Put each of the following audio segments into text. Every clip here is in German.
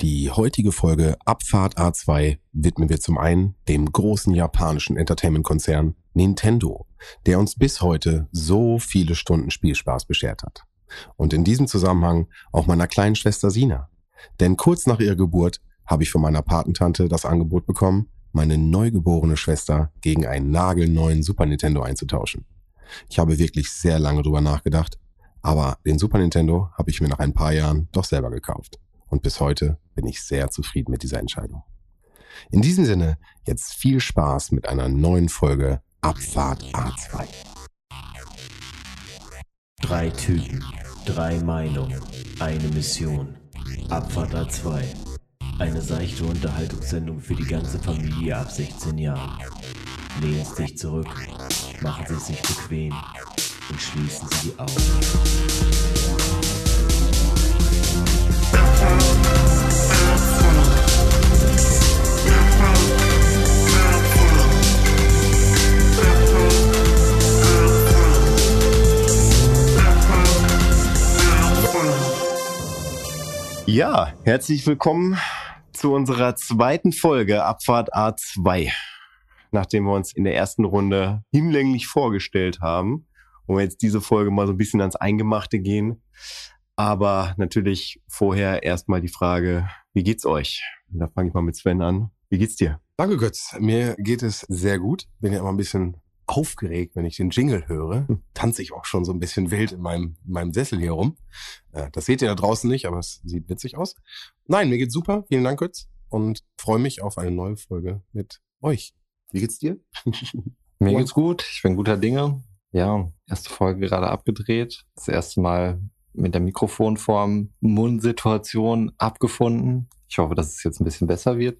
Die heutige Folge Abfahrt A2 widmen wir zum einen dem großen japanischen Entertainment-Konzern Nintendo, der uns bis heute so viele Stunden Spielspaß beschert hat. Und in diesem Zusammenhang auch meiner kleinen Schwester Sina. Denn kurz nach ihrer Geburt habe ich von meiner Patentante das Angebot bekommen, meine neugeborene Schwester gegen einen nagelneuen Super Nintendo einzutauschen. Ich habe wirklich sehr lange drüber nachgedacht, aber den Super Nintendo habe ich mir nach ein paar Jahren doch selber gekauft. Und bis heute bin ich sehr zufrieden mit dieser Entscheidung. In diesem Sinne, jetzt viel Spaß mit einer neuen Folge Abfahrt A2. Drei Typen, drei Meinungen, eine Mission. Abfahrt A2. Eine seichte Unterhaltungssendung für die ganze Familie ab 16 Jahren. Lehnen Sie sich zurück, machen Sie es sich bequem und schließen Sie die Augen. Ja, herzlich willkommen zu unserer zweiten Folge Abfahrt A2. Nachdem wir uns in der ersten Runde hinlänglich vorgestellt haben, wo wir jetzt diese Folge mal so ein bisschen ans Eingemachte gehen. Aber natürlich vorher erstmal die Frage, wie geht's euch? Und da fange ich mal mit Sven an. Wie geht's dir? Danke Götz, mir geht es sehr gut. Bin ja immer ein bisschen aufgeregt, wenn ich den Jingle höre. Tanze ich auch schon so ein bisschen wild in meinem, in meinem Sessel hier rum. Äh, Das seht ihr da draußen nicht, aber es sieht witzig aus. Nein, mir geht's super. Vielen Dank, Götz. Und freue mich auf eine neue Folge mit euch. Wie geht's dir? Mir geht's gut, ich bin guter Dinge. Ja, erste Folge gerade abgedreht. Das erste Mal mit der Mikrofonform Mundsituation abgefunden. Ich hoffe, dass es jetzt ein bisschen besser wird.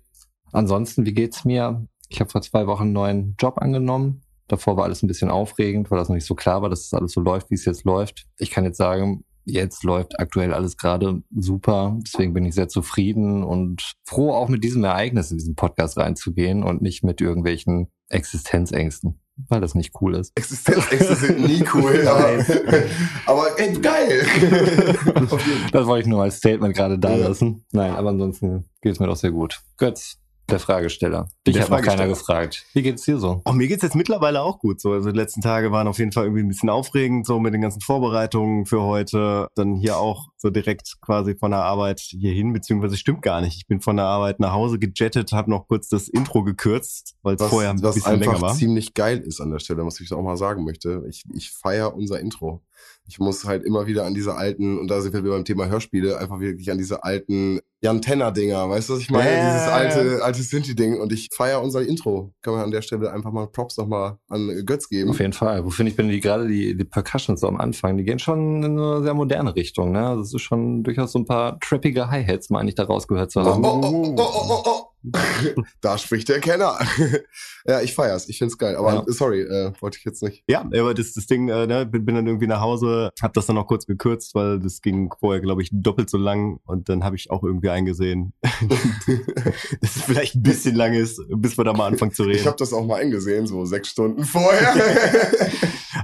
Ansonsten, wie geht's mir? Ich habe vor zwei Wochen einen neuen Job angenommen. Davor war alles ein bisschen aufregend, weil das noch nicht so klar war, dass es alles so läuft, wie es jetzt läuft. Ich kann jetzt sagen, jetzt läuft aktuell alles gerade super. Deswegen bin ich sehr zufrieden und froh, auch mit diesem Ereignis in diesen Podcast reinzugehen und nicht mit irgendwelchen Existenzängsten, weil das nicht cool ist. Existenzängste sind nie cool, aber, aber ey, geil. Das wollte ich nur als Statement gerade da lassen. Nein, aber ansonsten geht's mir doch sehr gut. Götz, der Fragesteller. Dich Der hat noch keiner gefragt. Wie geht's dir so? Oh, mir geht's jetzt mittlerweile auch gut. So, also die letzten Tage waren auf jeden Fall irgendwie ein bisschen aufregend, so mit den ganzen Vorbereitungen für heute. Dann hier auch so direkt quasi von der Arbeit hierhin, beziehungsweise stimmt gar nicht. Ich bin von der Arbeit nach Hause gejettet, habe noch kurz das Intro gekürzt, weil es Was, vorher ein was bisschen länger einfach war. ziemlich geil ist an der Stelle, was ich auch mal sagen möchte. Ich, ich feiere unser Intro. Ich muss halt immer wieder an diese alten, und da sind wir wieder beim Thema Hörspiele, einfach wirklich an diese alten Jan Tenner-Dinger, weißt du, was ich meine? Ja. Dieses alte, alte Sinti-Ding. Und ich feiere unser Intro. Kann man an der Stelle einfach mal Props nochmal an Götz geben. Auf jeden Fall. Wo finde ich, bin die gerade die, die Percussions so am Anfang, die gehen schon in eine sehr moderne Richtung, ne? Das ist schon durchaus so ein paar trappige Hi-Hats, meine ich, da rausgehört zu Oh, haben. oh, oh, oh, oh, oh, oh. da spricht der Kenner. ja, ich feier's. Ich find's geil. Aber Ja. sorry, äh, wollte ich jetzt nicht. Ja, aber das, das Ding, äh, ne, bin, bin dann irgendwie nach Hause, hab das dann noch kurz gekürzt, weil das ging vorher, glaube ich, doppelt so lang und dann habe ich auch irgendwie eingesehen, dass es vielleicht ein bisschen lang ist, bis wir da mal anfangen zu reden. Ich habe das auch mal eingesehen, so sechs Stunden vorher.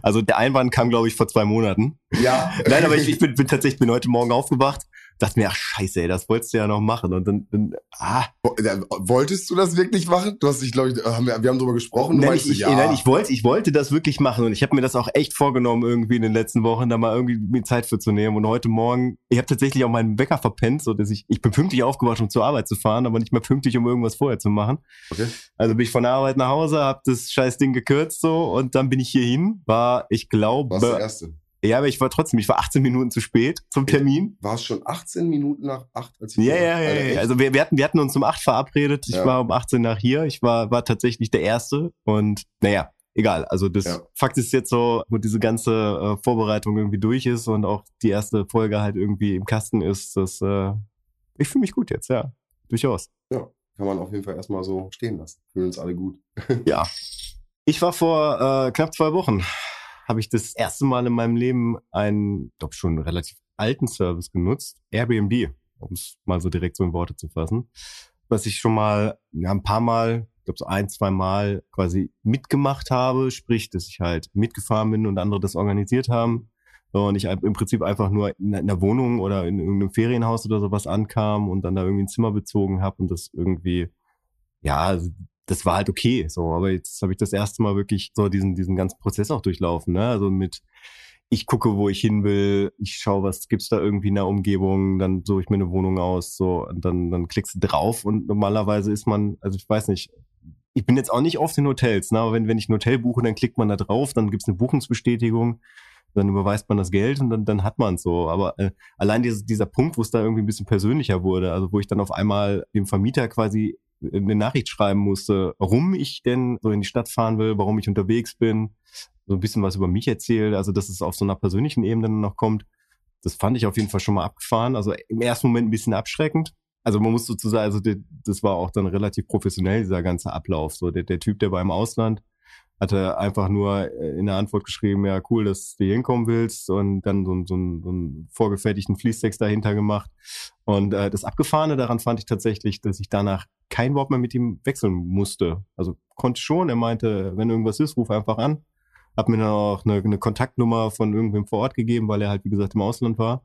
also der Einwand kam, glaube ich, vor zwei Monaten. ja. Nein, aber ich, ich bin, bin tatsächlich bin heute Morgen aufgewacht, dachte mir, ach scheiße, ey, das wolltest du ja noch machen. Und dann, dann ah, ja, Wolltest du das wirklich machen? Du hast dich, glaube ich, haben wir, wir haben drüber gesprochen. Nein, ich, ich, ja. nein, ich wollte, ich wollte das wirklich machen und ich habe mir das auch echt vorgenommen, irgendwie in den letzten Wochen da mal irgendwie mir Zeit für zu nehmen. Und heute Morgen, ich habe tatsächlich auch meinen Wecker verpennt, so dass ich, ich bin pünktlich aufgewacht, um zur Arbeit zu fahren, aber nicht mehr pünktlich, um irgendwas vorher zu machen. Okay. Also bin ich von der Arbeit nach Hause, habe das scheiß Ding gekürzt so und dann bin ich hierhin. War, ich glaube, Warst der Erste. Ja, aber ich war trotzdem, ich war 18 Minuten zu spät zum Termin. War es schon 18 Minuten nach 8, als ich Ja, ja, ja, ja. Also wir, wir, hatten, wir hatten uns um 8 verabredet. Ich Ja. war um 18 nach hier. Ich war, war tatsächlich der Erste. Und naja, egal. Also das Ja. Fakt ist jetzt so, wo diese ganze äh, Vorbereitung irgendwie durch ist und auch die erste Folge halt irgendwie im Kasten ist, dass äh, ich fühle mich gut jetzt, ja. Durchaus. Kann man auf jeden Fall erstmal so stehen lassen. Fühlen uns alle gut. Ja. Ich war vor äh, knapp zwei Wochen, habe ich das erste Mal in meinem Leben einen, glaube schon relativ alten Service genutzt, Airbnb, um es mal so direkt so in Worte zu fassen. Was ich schon mal ja, ein paar Mal, ich glaube so ein, zwei Mal quasi mitgemacht habe, sprich, dass ich halt mitgefahren bin und andere das organisiert haben. Und ich im Prinzip einfach nur in einer Wohnung oder in irgendeinem Ferienhaus oder sowas ankam und dann da irgendwie ein Zimmer bezogen habe und das irgendwie, ja, das war halt okay. So, aber jetzt habe ich das erste Mal wirklich so diesen, diesen ganzen Prozess auch durchlaufen, ne? Also mit ich gucke, wo ich hin will, ich schaue, was gibt's da irgendwie in der Umgebung, dann suche ich mir eine Wohnung aus, so, und dann, dann klickst du drauf und normalerweise ist man, also ich weiß nicht, ich bin jetzt auch nicht oft in Hotels, ne, aber wenn, wenn ich ein Hotel buche, dann klickt man da drauf, dann gibt's eine Buchungsbestätigung, dann überweist man das Geld und dann, dann hat man so. Aber äh, allein dieses, dieser Punkt, wo es da irgendwie ein bisschen persönlicher wurde, also wo ich dann auf einmal dem Vermieter quasi eine Nachricht schreiben musste, warum ich denn so in die Stadt fahren will, warum ich unterwegs bin, so ein bisschen was über mich erzählt, also dass es auf so einer persönlichen Ebene noch kommt. Das fand ich auf jeden Fall schon mal abgefahren. Also im ersten Moment ein bisschen abschreckend. Also man muss sozusagen, also das war auch dann relativ professionell, dieser ganze Ablauf. So der, der Typ, der war im Ausland, hatte einfach nur äh, in der Antwort geschrieben, ja, cool, dass du hier hinkommen willst und dann so, so, so einen vorgefertigten Fließtext dahinter gemacht. Und äh, das Abgefahrene daran fand ich tatsächlich, dass ich danach kein Wort mehr mit ihm wechseln musste. Also konnte schon, er meinte, wenn irgendwas ist, ruf einfach an. Hab mir dann auch eine, eine Kontaktnummer von irgendwem vor Ort gegeben, weil er halt, wie gesagt, im Ausland war.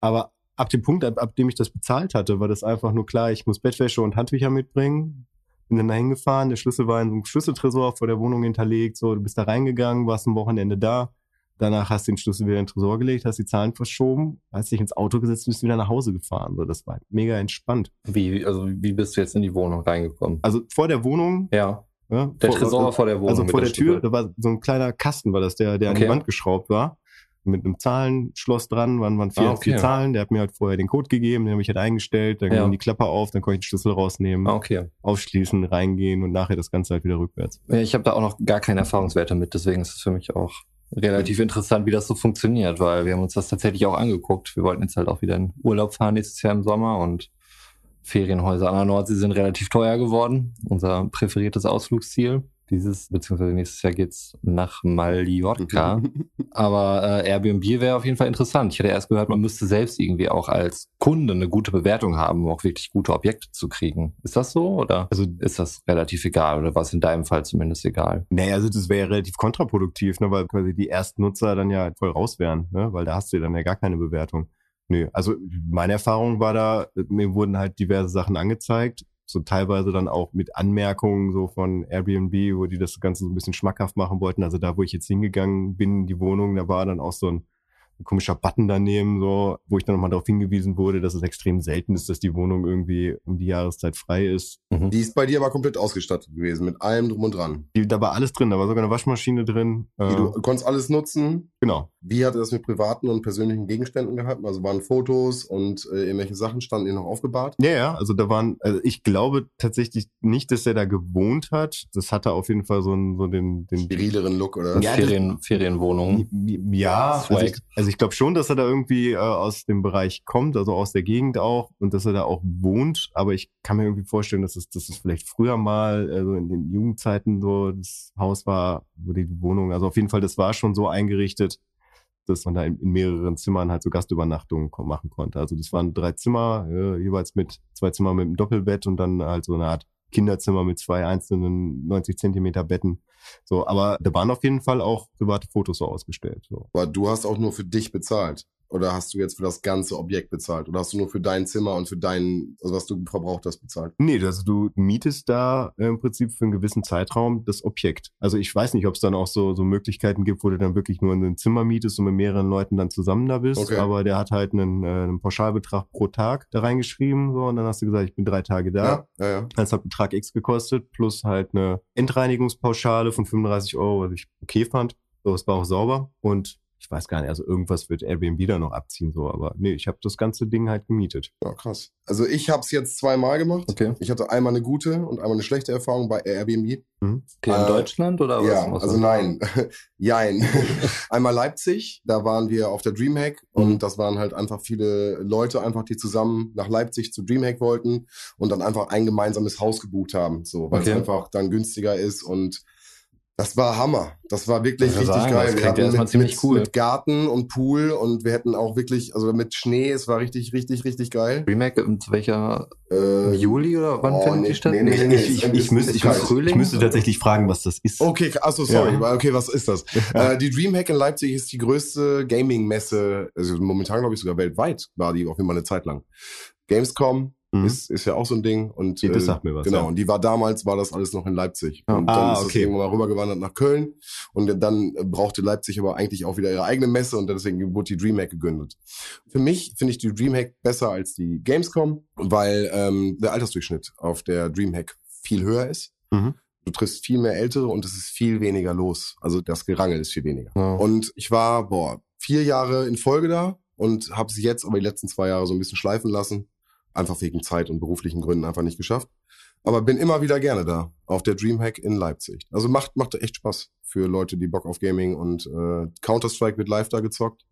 Aber ab dem Punkt, ab, ab dem ich das bezahlt hatte, war das einfach nur klar, ich muss Bettwäsche und Handtücher mitbringen. Bin dann da hingefahren, der Schlüssel war in so einem Schlüsseltresor vor der Wohnung hinterlegt. So, du bist da reingegangen, warst am Wochenende da. Danach hast du den Schlüssel wieder in den Tresor gelegt, hast die Zahlen verschoben, hast dich ins Auto gesetzt und bist wieder nach Hause gefahren. So, das war mega entspannt. Wie, also wie bist du jetzt in die Wohnung reingekommen? Also vor der Wohnung ja. Ja, der vor, Tresor vor der Wohnung. Also vor der Tür, da war so ein kleiner Kasten, war das, der, der okay. an die Wand geschraubt war. Mit einem Zahlenschloss dran, waren, waren vier, ah, okay. vier Zahlen. Der hat mir halt vorher den Code gegeben, den habe ich halt eingestellt, dann ja. ging die Klappe auf, dann konnte ich den Schlüssel rausnehmen, ah, okay. aufschließen, reingehen und nachher das Ganze halt wieder rückwärts. Ja, ich habe da auch noch gar keine Erfahrungswerte mit, deswegen ist es für mich auch relativ interessant, wie das so funktioniert, weil wir haben uns das tatsächlich auch angeguckt. Wir wollten jetzt halt auch wieder in Urlaub fahren nächstes Jahr im Sommer und Ferienhäuser an der Nordsee sind relativ teuer geworden. Unser präferiertes Ausflugsziel. Dieses, beziehungsweise nächstes Jahr geht's nach Mallorca. Aber äh, Airbnb wäre auf jeden Fall interessant. Ich hatte erst gehört, man müsste selbst irgendwie auch als Kunde eine gute Bewertung haben, um auch wirklich gute Objekte zu kriegen. Ist das so oder also, ist das relativ egal oder war es in deinem Fall zumindest egal? Nee, also das wäre ja relativ kontraproduktiv, ne, weil quasi die ersten Nutzer dann ja voll raus wären, ne, weil da hast du dann ja gar keine Bewertung. Nö, also meine Erfahrung war da, mir wurden halt diverse Sachen angezeigt so teilweise dann auch mit Anmerkungen so von Airbnb, wo die das Ganze so ein bisschen schmackhaft machen wollten. Also da, wo ich jetzt hingegangen bin, die Wohnung, da war dann auch so ein ein komischer Button daneben, so, wo ich dann nochmal darauf hingewiesen wurde, dass es extrem selten ist, dass die Wohnung irgendwie um die Jahreszeit frei ist. Mhm. Die ist bei dir aber komplett ausgestattet gewesen, mit allem drum und dran. Die, da war alles drin, da war sogar eine Waschmaschine drin. Äh, du konntest alles nutzen. Genau. Wie hat er das mit privaten und persönlichen Gegenständen gehabt? Also waren Fotos und äh, irgendwelche Sachen standen ihr noch aufgebahrt? Ja, ja, also da waren, also ich glaube tatsächlich nicht, dass er da gewohnt hat. Das hatte auf jeden Fall so, einen, so den, den sterileren Look, oder? Ja, Ferien, Ferienwohnung. Ja, also ich, also ich glaube schon, dass er da irgendwie äh, aus dem Bereich kommt, also aus der Gegend auch und dass er da auch wohnt. Aber ich kann mir irgendwie vorstellen, dass es, dass es vielleicht früher mal, also in den Jugendzeiten so das Haus war, wo die Wohnung, also auf jeden Fall, das war schon so eingerichtet, dass man da in, in mehreren Zimmern halt so Gastübernachtungen machen konnte. Also das waren drei Zimmer, äh, jeweils mit zwei Zimmern mit einem Doppelbett und dann halt so eine Art Kinderzimmer mit zwei einzelnen 90 Zentimeter Betten. So, aber da waren auf jeden Fall auch private Fotos so ausgestellt. So. Aber du hast auch nur für dich bezahlt. Oder hast du jetzt für das ganze Objekt bezahlt? Oder hast du nur für dein Zimmer und für dein, also was du verbraucht hast, bezahlt? Nee, also du mietest da im Prinzip für einen gewissen Zeitraum das Objekt. Also ich weiß nicht, ob es dann auch so, so Möglichkeiten gibt, wo du dann wirklich nur in ein Zimmer mietest und mit mehreren Leuten dann zusammen da bist. Okay. Aber der hat halt einen, äh, einen Pauschalbetrag pro Tag da reingeschrieben. So, und dann hast du gesagt, ich bin drei Tage da. Ja, ja, ja. Das hat Betrag X gekostet, plus halt eine Entreinigungspauschale von 35 Euro, was ich okay fand. So, es war auch sauber. Und ich weiß gar nicht, also irgendwas wird Airbnb da noch abziehen, so, aber nee, ich habe das ganze Ding halt gemietet. Ja, krass. Also ich habe es jetzt zweimal gemacht. Okay. Ich hatte einmal eine gute und einmal eine schlechte Erfahrung bei Airbnb. Mhm. Okay, in äh, Deutschland oder was? Ja, also nein. Jein. einmal Leipzig, da waren wir auf der Dreamhack mhm. und das waren halt einfach viele Leute einfach, die zusammen nach Leipzig zu Dreamhack wollten und dann einfach ein gemeinsames Haus gebucht haben, so, weil okay. es einfach dann günstiger ist und Das war Hammer. Das war wirklich Ich richtig sagen, geil. das Wir hatten erstmal mit, ziemlich mit, cool. mit Garten und Pool und wir hätten auch wirklich, also mit Schnee, es war richtig, richtig, richtig geil. Remake in welcher Äh, Juli oder wann oh, findet nee, die statt? nee, nee, nee, Ich, ich, ich, müsste, ich, ich müsste tatsächlich fragen, was das ist. Okay, achso, sorry. Ja. Okay, was ist das? Äh, die Dreamhack in Leipzig ist die größte Gaming-Messe, also momentan glaube ich sogar weltweit, war die auf jeden Fall eine Zeit lang. Gamescom Mhm. ist, ist ja auch so ein Ding. Und, Die- das äh, sagt mir was, Genau, ja. und die war damals, war das alles noch in Leipzig. Und dann Ah, ist das okay. irgendwann mal rübergewandert nach Köln. Und dann brauchte Leipzig aber eigentlich auch wieder ihre eigene Messe und deswegen wurde die Dreamhack gegründet. Für mich finde ich die Dreamhack besser als die Gamescom, weil ähm, der Altersdurchschnitt auf der Dreamhack viel höher ist. Mhm. Du triffst viel mehr Ältere und es ist viel weniger los. Also das Gerangel ist viel weniger. Ja. Und ich war, boah, vier Jahre in Folge da und habe sie jetzt aber die letzten zwei Jahre so ein bisschen schleifen lassen. Einfach wegen Zeit und beruflichen Gründen einfach nicht geschafft. Aber bin immer wieder gerne da auf der Dreamhack in Leipzig. Also macht macht echt Spaß für Leute, die Bock auf Gaming und äh, Counter Strike wird live da gezockt.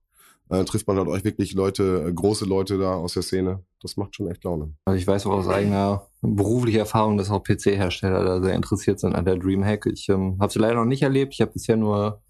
Äh, trifft man dort euch wirklich Leute, äh, große Leute da aus der Szene. Das macht schon echt Laune. Also ich weiß auch aus eigener beruflicher Erfahrung, dass auch PC-Hersteller da sehr interessiert sind an der Dreamhack. Ich ähm, habe sie leider noch nicht erlebt. Ich habe bisher nur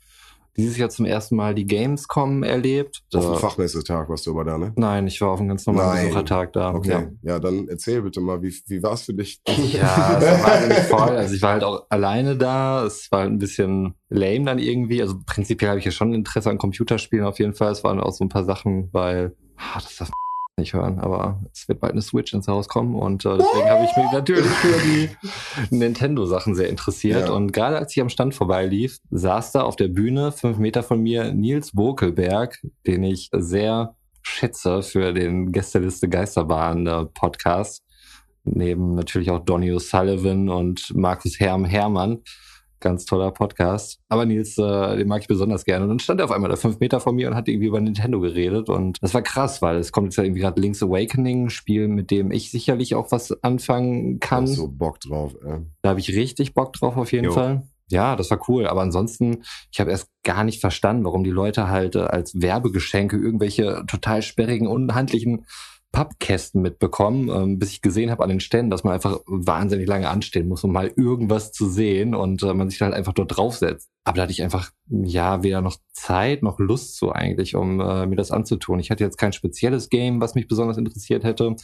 dieses Jahr zum ersten Mal die Gamescom erlebt. Auf dem Fachmessetag warst du aber da, ne? Nein, ich war auf einem ganz normalen Nein. Besuchertag da. Okay. Ja. dann erzähl bitte mal, wie, wie war es für dich? Ja, es war wahnsinnig voll. Also ich war halt auch alleine da. Es war ein bisschen lame dann irgendwie. Also prinzipiell habe ich ja schon Interesse an Computerspielen auf jeden Fall. Es waren auch so ein paar Sachen, weil ah, das darf nicht hören, aber es wird bald eine Switch ins Haus kommen und äh, deswegen habe ich mich natürlich für die Nintendo-Sachen sehr interessiert. Ja. Und gerade als ich am Stand vorbeilief, saß da auf der Bühne fünf Meter von mir Nils Bokelberg, den ich sehr schätze für den Gästeliste Geisterbahn äh, Podcast neben natürlich auch Donny O'Sullivan und Markus Herm Hermann. Ganz toller Podcast. Aber Nils, äh, den mag ich besonders gerne. Und dann stand er auf einmal da fünf Meter von mir und hat irgendwie über Nintendo geredet. Und das war krass, weil es kommt jetzt ja irgendwie gerade Link's Awakening, ein Spiel, mit dem ich sicherlich auch was anfangen kann. Hab so Bock drauf. Äh. Da habe ich richtig Bock drauf auf jeden Jo. Fall. Ja, das war cool. Aber ansonsten, ich habe erst gar nicht verstanden, warum die Leute halt äh, als Werbegeschenke irgendwelche total sperrigen, unhandlichen Pappkästen mitbekommen, ähm, bis ich gesehen habe an den Ständen, dass man einfach wahnsinnig lange anstehen muss, um mal irgendwas zu sehen und äh, man sich halt einfach dort draufsetzt. Aber da hatte ich einfach, ja, weder noch Zeit noch Lust so eigentlich, um äh, mir das anzutun. Ich hatte jetzt kein spezielles Game, was mich besonders interessiert hätte.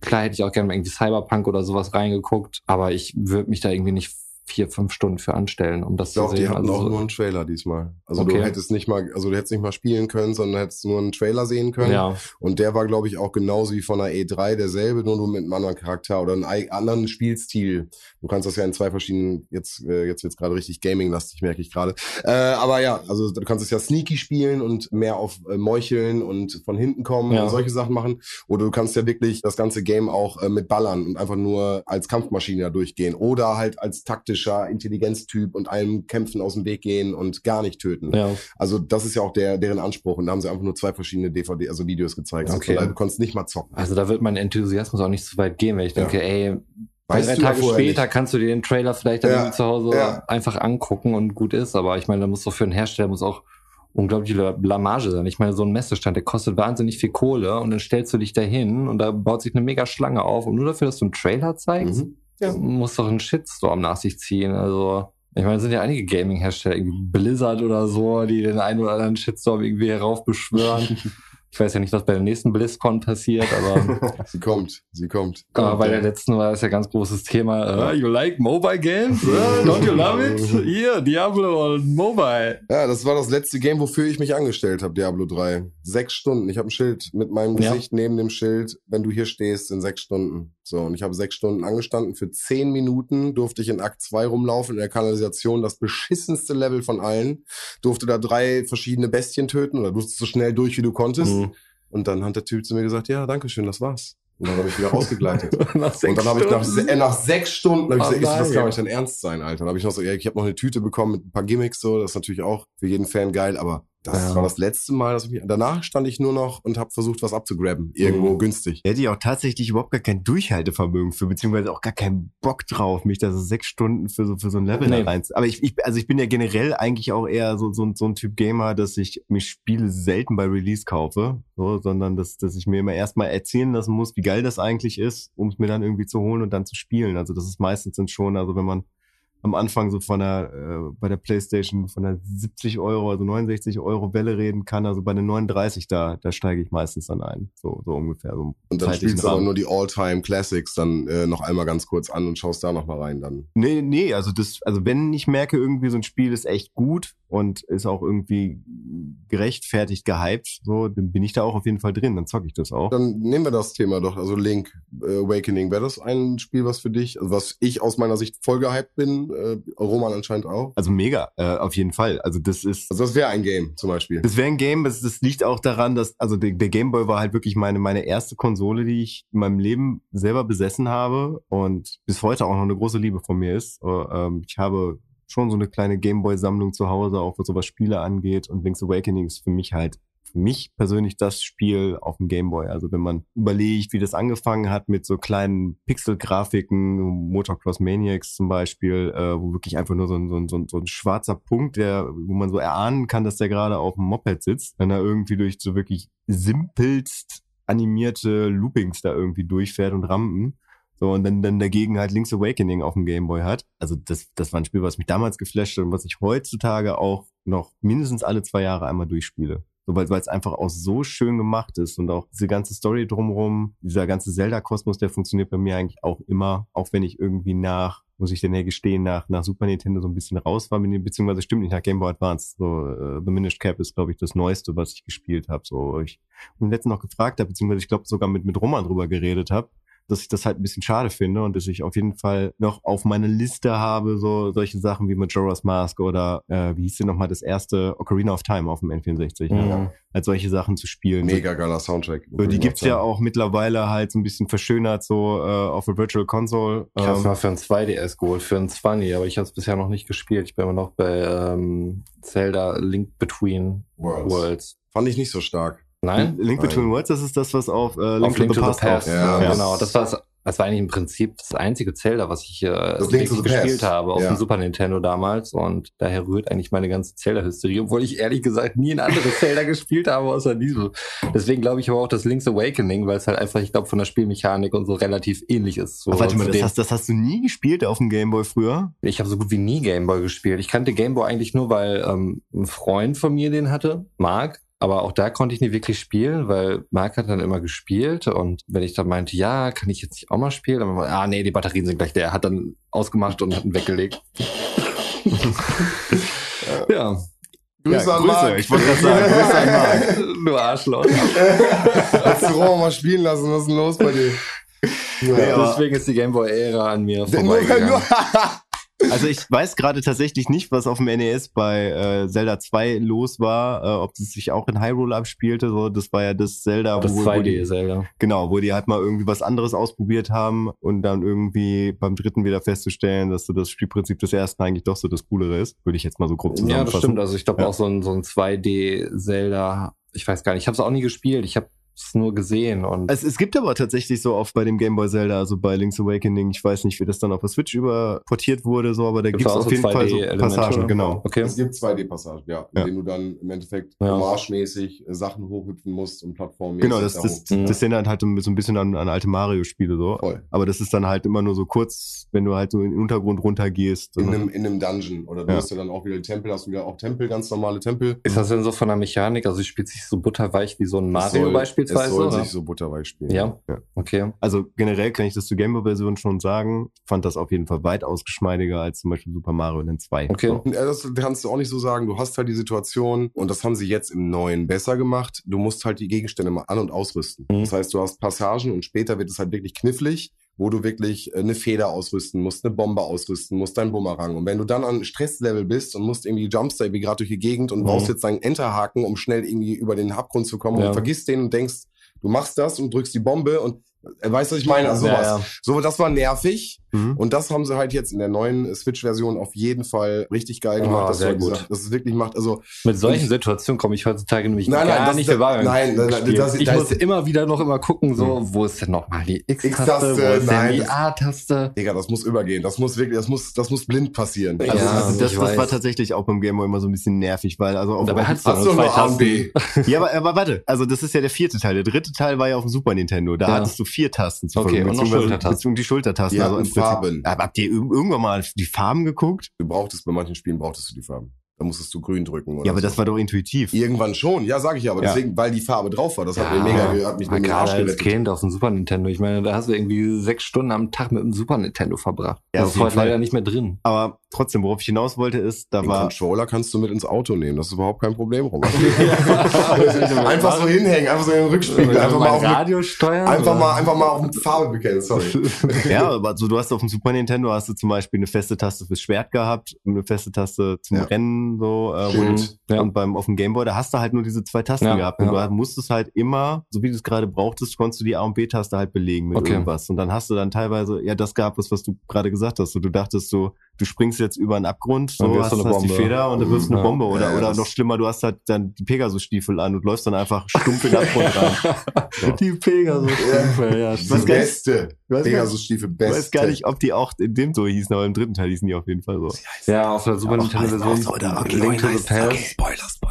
Klar hätte ich auch gerne mal irgendwie Cyberpunk oder sowas reingeguckt, aber ich würde mich da irgendwie nicht vier, fünf Stunden für anstellen, um das Ich zu die sehen. hatten Also auch nur einen Trailer diesmal. Also Okay. du hättest nicht mal, also du hättest nicht mal spielen können, sondern hättest nur einen Trailer sehen können. ja, Und der war, glaube ich, auch genauso wie von der E3 derselbe, nur, nur mit einem anderen Charakter oder einem ei- anderen Spielstil. Du kannst das ja in zwei verschiedenen, jetzt, äh, jetzt wird's gerade richtig gaming-lastig, merke ich gerade. Äh, aber ja, also du kannst es ja sneaky spielen und mehr auf äh, Meucheln und von hinten kommen Ja. und solche Sachen machen. Oder du kannst ja wirklich das ganze Game auch äh, mit Ballern und einfach nur als Kampfmaschine da durchgehen. Oder halt als taktischer Intelligenztyp und einem Kämpfen aus dem Weg gehen und gar nicht töten. ja. Also das ist ja auch der, deren Anspruch. Und da haben sie einfach nur zwei verschiedene DVD, also Videos gezeigt. Also Okay. daher, du konntest nicht mal zocken. Also da wird mein Enthusiasmus auch nicht so weit gehen, wenn ich Ja. denke, ey, zwei, Weißt drei ja Tage später nicht. kannst du dir den Trailer vielleicht dann Ja, zu Hause ja. einfach angucken und gut ist. Aber ich meine, da muss doch für einen Hersteller muss auch unglaubliche Blamage sein. Ich meine, so ein Messestand, der kostet wahnsinnig viel Kohle und dann stellst du dich da hin und da baut sich eine mega Schlange auf und nur dafür, dass du einen Trailer zeigst, Mhm. Ja. muss doch ein Shitstorm nach sich ziehen. Also ich meine, es sind ja einige Gaming-Hersteller, Blizzard oder so, die den einen oder anderen Shitstorm irgendwie heraufbeschwören. ich weiß ja nicht, was bei der nächsten BlizzCon passiert, aber sie kommt, sie kommt. aber bei der letzten war es ja ganz großes Thema. Uh, you like mobile games? Uh, don't you love it? Hier, Diablo und Mobile. Ja, das war das letzte Game, wofür ich mich angestellt habe, Diablo 3. Sechs Stunden. Ich habe ein Schild mit meinem Ja. Gesicht neben dem Schild. Wenn du hier stehst, sind sechs Stunden. So, und ich habe sechs Stunden angestanden. Für zehn Minuten durfte ich in Akt 2 rumlaufen, in der Kanalisation, das beschissenste Level von allen. Durfte da drei verschiedene Bestien töten oder durfte so schnell durch, wie du konntest. Mhm. Und dann hat der Typ zu mir gesagt, ja, danke schön, das war's. Und dann habe ich wieder rausgegleitet. Nach sechs Und dann habe ich nach, äh, nach sechs Stunden, hab ich gesagt, so, das kann nicht dein Ernst sein, Alter. Dann habe ich noch so, ja, ich habe noch eine Tüte bekommen mit ein paar Gimmicks, so, das ist natürlich auch für jeden Fan geil, aber das Ja. war das letzte Mal, dass ich mich, danach stand ich nur noch und habe versucht, was abzugraben, irgendwo Mhm. günstig. Hätte ich auch tatsächlich überhaupt gar kein Durchhaltevermögen für, beziehungsweise auch gar keinen Bock drauf, mich da so sechs Stunden für so, für so ein Level Nee. rein. Aber ich, ich, also ich bin ja generell eigentlich auch eher so, so, so ein Typ Gamer, dass ich mich Spiele selten bei Release kaufe, so, sondern dass, dass ich mir immer erstmal erzählen lassen muss, wie geil das eigentlich ist, um es mir dann irgendwie zu holen und dann zu spielen. Also das ist meistens dann schon, also wenn man am Anfang so von der, äh, bei der Playstation von der 70 Euro, also 69 Euro Welle reden kann. Also bei der 39, da, da steige ich meistens dann ein. So, so ungefähr. So und dann spielst du aber nur die All-Time Classics dann äh, noch einmal ganz kurz an und schaust da noch mal rein dann. Nee, nee, also das, also wenn ich merke, irgendwie so ein Spiel ist echt gut und ist auch irgendwie gerechtfertigt gehypt, so, dann bin ich da auch auf jeden Fall drin, dann zocke ich das auch. Dann nehmen wir das Thema doch, also Link äh, Awakening. Wäre das ein Spiel, was für dich, also was ich aus meiner Sicht voll gehypt bin, äh, Roman anscheinend auch? Also mega, äh, auf jeden Fall. Also das ist. Also das wäre ein Game zum Beispiel. Das wäre ein Game, das, das liegt auch daran, dass, also der, der Game Boy war halt wirklich meine, meine erste Konsole, die ich in meinem Leben selber besessen habe und bis heute auch noch eine große Liebe von mir ist. Ähm, ich habe schon so eine kleine Gameboy-Sammlung zu Hause, auch was sowas Spiele angeht. Und Link's Awakening ist für mich halt für mich persönlich das Spiel auf dem Gameboy. Also wenn man überlegt, wie das angefangen hat mit so kleinen Pixel-Grafiken, Motocross Maniacs zum Beispiel, äh, wo wirklich einfach nur so ein, so, ein, so, ein, so ein schwarzer Punkt, der, wo man so erahnen kann, dass der gerade auf dem Moped sitzt, wenn er irgendwie durch so wirklich simpelst animierte Loopings da irgendwie durchfährt und Rampen. So, und dann, dann dagegen halt Link's Awakening auf dem Gameboy hat. Also das, das war ein Spiel, was mich damals geflasht hat und was ich heutzutage auch noch mindestens alle zwei Jahre einmal durchspiele. So, weil es einfach auch so schön gemacht ist und auch diese ganze Story drumherum, dieser ganze Zelda-Kosmos, der funktioniert bei mir eigentlich auch immer, auch wenn ich irgendwie nach, muss ich denn ja gestehen, nach, nach Super Nintendo so ein bisschen raus war, beziehungsweise stimmt nicht, nach Game Boy Advance. So, uh, The Minish Cap ist, glaube ich, das Neueste, was ich gespielt habe. So, ich und letztens noch gefragt habe, beziehungsweise ich glaube sogar mit, mit Roman drüber geredet habe, dass ich das halt ein bisschen schade finde und dass ich auf jeden Fall noch auf meiner Liste habe, so solche Sachen wie Majora's Mask oder äh, wie hieß denn nochmal das erste Ocarina of Time auf dem N64, mhm. ne? als solche Sachen zu spielen. Mega geiler Soundtrack. So, die gibt's ja auch mittlerweile halt so ein bisschen verschönert so äh, auf der Virtual Console. Ich ähm, habe mal für ein 2DS geholt, für ein 20, aber ich habe es bisher noch nicht gespielt. Ich bin immer noch bei ähm, Zelda Link Between Worlds. Worlds. Fand ich nicht so stark. Nein? Link Between Worlds, das ist das, was auf äh, Link, auf to, Link the to the Past, Ja, ja, genau. Das war das war eigentlich im Prinzip das einzige Zelda, was ich äh, wirklich gespielt habe auf ja. dem Super Nintendo damals. Und daher rührt eigentlich meine ganze Zelda-Hysterie, obwohl ich ehrlich gesagt nie ein anderes Zelda gespielt habe, außer diesem. Deswegen glaube ich aber auch das Link's Awakening, weil es halt einfach, ich glaube, von der Spielmechanik und so relativ ähnlich ist. So Ach, warte mal, das hast, das hast du nie gespielt auf dem Gameboy früher? Ich habe so gut wie nie Gameboy gespielt. Ich kannte Gameboy eigentlich nur, weil ähm, ein Freund von mir den hatte, Mark. Aber auch da konnte ich nie wirklich spielen, weil Marc hat dann immer gespielt und wenn ich dann meinte, ja, kann ich jetzt nicht auch mal spielen, dann war, ah nee, die Batterien sind gleich der hat dann ausgemacht und hat ihn weggelegt. ja. Grüße ja, an Grüße. Marc. Ich wollte gerade sagen, Grüße an Marc. Du Arschloch. Hast du Roman mal spielen lassen? Was ist denn los bei dir? Ja, deswegen ist die Gameboy-Ära an mir vorbeigegangen. Also ich weiß gerade tatsächlich nicht, was auf dem NES bei äh, Zelda 2 los war, äh, ob es sich auch in Hyrule abspielte. So, das war ja das Zelda, das wo, 2D wo die, Zelda. Genau, wo die halt mal irgendwie was anderes ausprobiert haben und dann irgendwie beim dritten wieder festzustellen, dass so das Spielprinzip des ersten eigentlich doch so das Coolere ist. Würde ich jetzt mal so grob zusammenfassen. Ja, das stimmt. Also ich glaube ja. auch so ein, so ein 2D Zelda, ich weiß gar nicht, ich habe es auch nie gespielt. Ich habe es nur gesehen. Und es, es gibt aber tatsächlich so oft bei dem Game Boy Zelda, also bei Link's Awakening, ich weiß nicht, wie das dann auf der Switch überportiert wurde, so, aber da gibt es auf jeden Fall so Passagen, genau. Okay. Es gibt 2D-Passagen, ja, in ja. denen du dann im Endeffekt ja. marschmäßig Sachen hochhüpfen musst und Plattformen. Genau, das, das, das, das erinnert halt so ein bisschen an, an alte Mario-Spiele so. Voll. Aber das ist dann halt immer nur so kurz, wenn du halt so in den Untergrund runtergehst. In einem, in einem Dungeon. Oder du ja. hast ja dann auch wieder Tempel, hast du wieder auch Tempel, ganz normale Tempel. Ist das denn so von der Mechanik? Also spielt sich so butterweich wie so ein Mario soll, beispielsweise? Es soll oder? sich so butterweich spielen. Ja? ja. Okay. Also generell kann ich das zur Gameboy-Version schon sagen. Fand das auf jeden Fall weitaus geschmeidiger als zum Beispiel Super Mario Land 2. Okay. So. Das kannst du auch nicht so sagen. Du hast halt die Situation, und das haben sie jetzt im neuen besser gemacht, du musst halt die Gegenstände mal an- und ausrüsten. Mhm. Das heißt, du hast Passagen und später wird es halt wirklich knifflig wo du wirklich äh, eine Feder ausrüsten musst, eine Bombe ausrüsten musst, dein Bumerang. Und wenn du dann an Stresslevel bist und musst irgendwie Jumpster wie gerade durch die Gegend und mhm. brauchst jetzt deinen Enterhaken, um schnell irgendwie über den Abgrund zu kommen ja. und vergisst den und denkst, du machst das und drückst die Bombe und weißt du, was ich meine? Also sowas. Ja, ja. So, das war nervig. Mhm. Und das haben sie halt jetzt in der neuen Switch-Version auf jeden Fall richtig geil gemacht. Oh, dass sehr gut. Gesagt, dass es wirklich macht. Also mit solchen Situationen komme ich heutzutage nämlich nein, nein, gar das, nicht das, dabei. Nein, nein, nein das, ich muss immer wieder noch immer gucken, so mhm. wo ist denn nochmal die X-Taste, wo ist denn die A-Taste? Digga, das muss übergehen. Das muss wirklich, das muss, das muss blind passieren. Also, ja, also das, das war tatsächlich auch beim Game Boy immer so ein bisschen nervig, weil also auf, dabei hat's noch zwei Tasten. ja, aber, aber warte, also das ist ja der vierte Teil. Der dritte Teil war ja auf dem Super Nintendo. Da ja. hattest du vier Tasten zur Okay, und noch Schultertasten. die Schultertasten. Ja, also und Prinzip- Farben. Aber habt ihr ir- irgendwann mal die Farben geguckt? Du brauchtest bei manchen Spielen brauchtest du die Farben. Da musstest du grün drücken. Oder Ja, aber so. das war doch intuitiv. Irgendwann schon, ja, sage ich ja, aber Ja. deswegen, weil die Farbe drauf war, das hat mir mega, hat mich gerade Arsch gerettet. Kind auf dem Super Nintendo. Ich meine, da hast du irgendwie sechs Stunden am Tag mit dem Super Nintendo verbracht. Ja, das ist heute leider nicht mehr drin. Aber trotzdem, worauf ich hinaus wollte, ist, da Den war Controller kannst du mit ins Auto nehmen, das ist überhaupt kein Problem, Roman. einfach so hinhängen, einfach so in den Rückspiegel, einfach mal auf Radio steuern. einfach oder? mal, einfach mal auf Farbe bekennen, sorry. ja, aber so, du hast auf dem Super Nintendo hast du zum Beispiel eine feste Taste fürs Schwert gehabt, und eine feste Taste zum Ja. So, äh, und, Ja. und beim, auf dem Gameboy, da hast du halt nur diese zwei Tasten Ja, gehabt. Und ja. du musstest halt immer, so wie du es gerade brauchtest, konntest du die A und B-Taste halt belegen mit Okay. irgendwas. Und dann hast du dann teilweise, ja, das gab es, was du gerade gesagt hast. So, du dachtest so, du springst jetzt über einen Abgrund, so hast, du eine hast die. Feder und dann wirfst du eine Ja. Bombe. Oder, Ja, oder noch schlimmer, du hast halt dann die Pegasus-Stiefel an und läufst dann einfach stumpf in den Abgrund rein. Die Pegasus. Ja, ja, Die Was beste. Pegasus-Stiefel, Ich beste. weiß gar nicht, ob die auch in dem so hießen, aber im dritten Teil hießen die auf jeden Fall so. Ja, auf der Super Nintendo Version Link to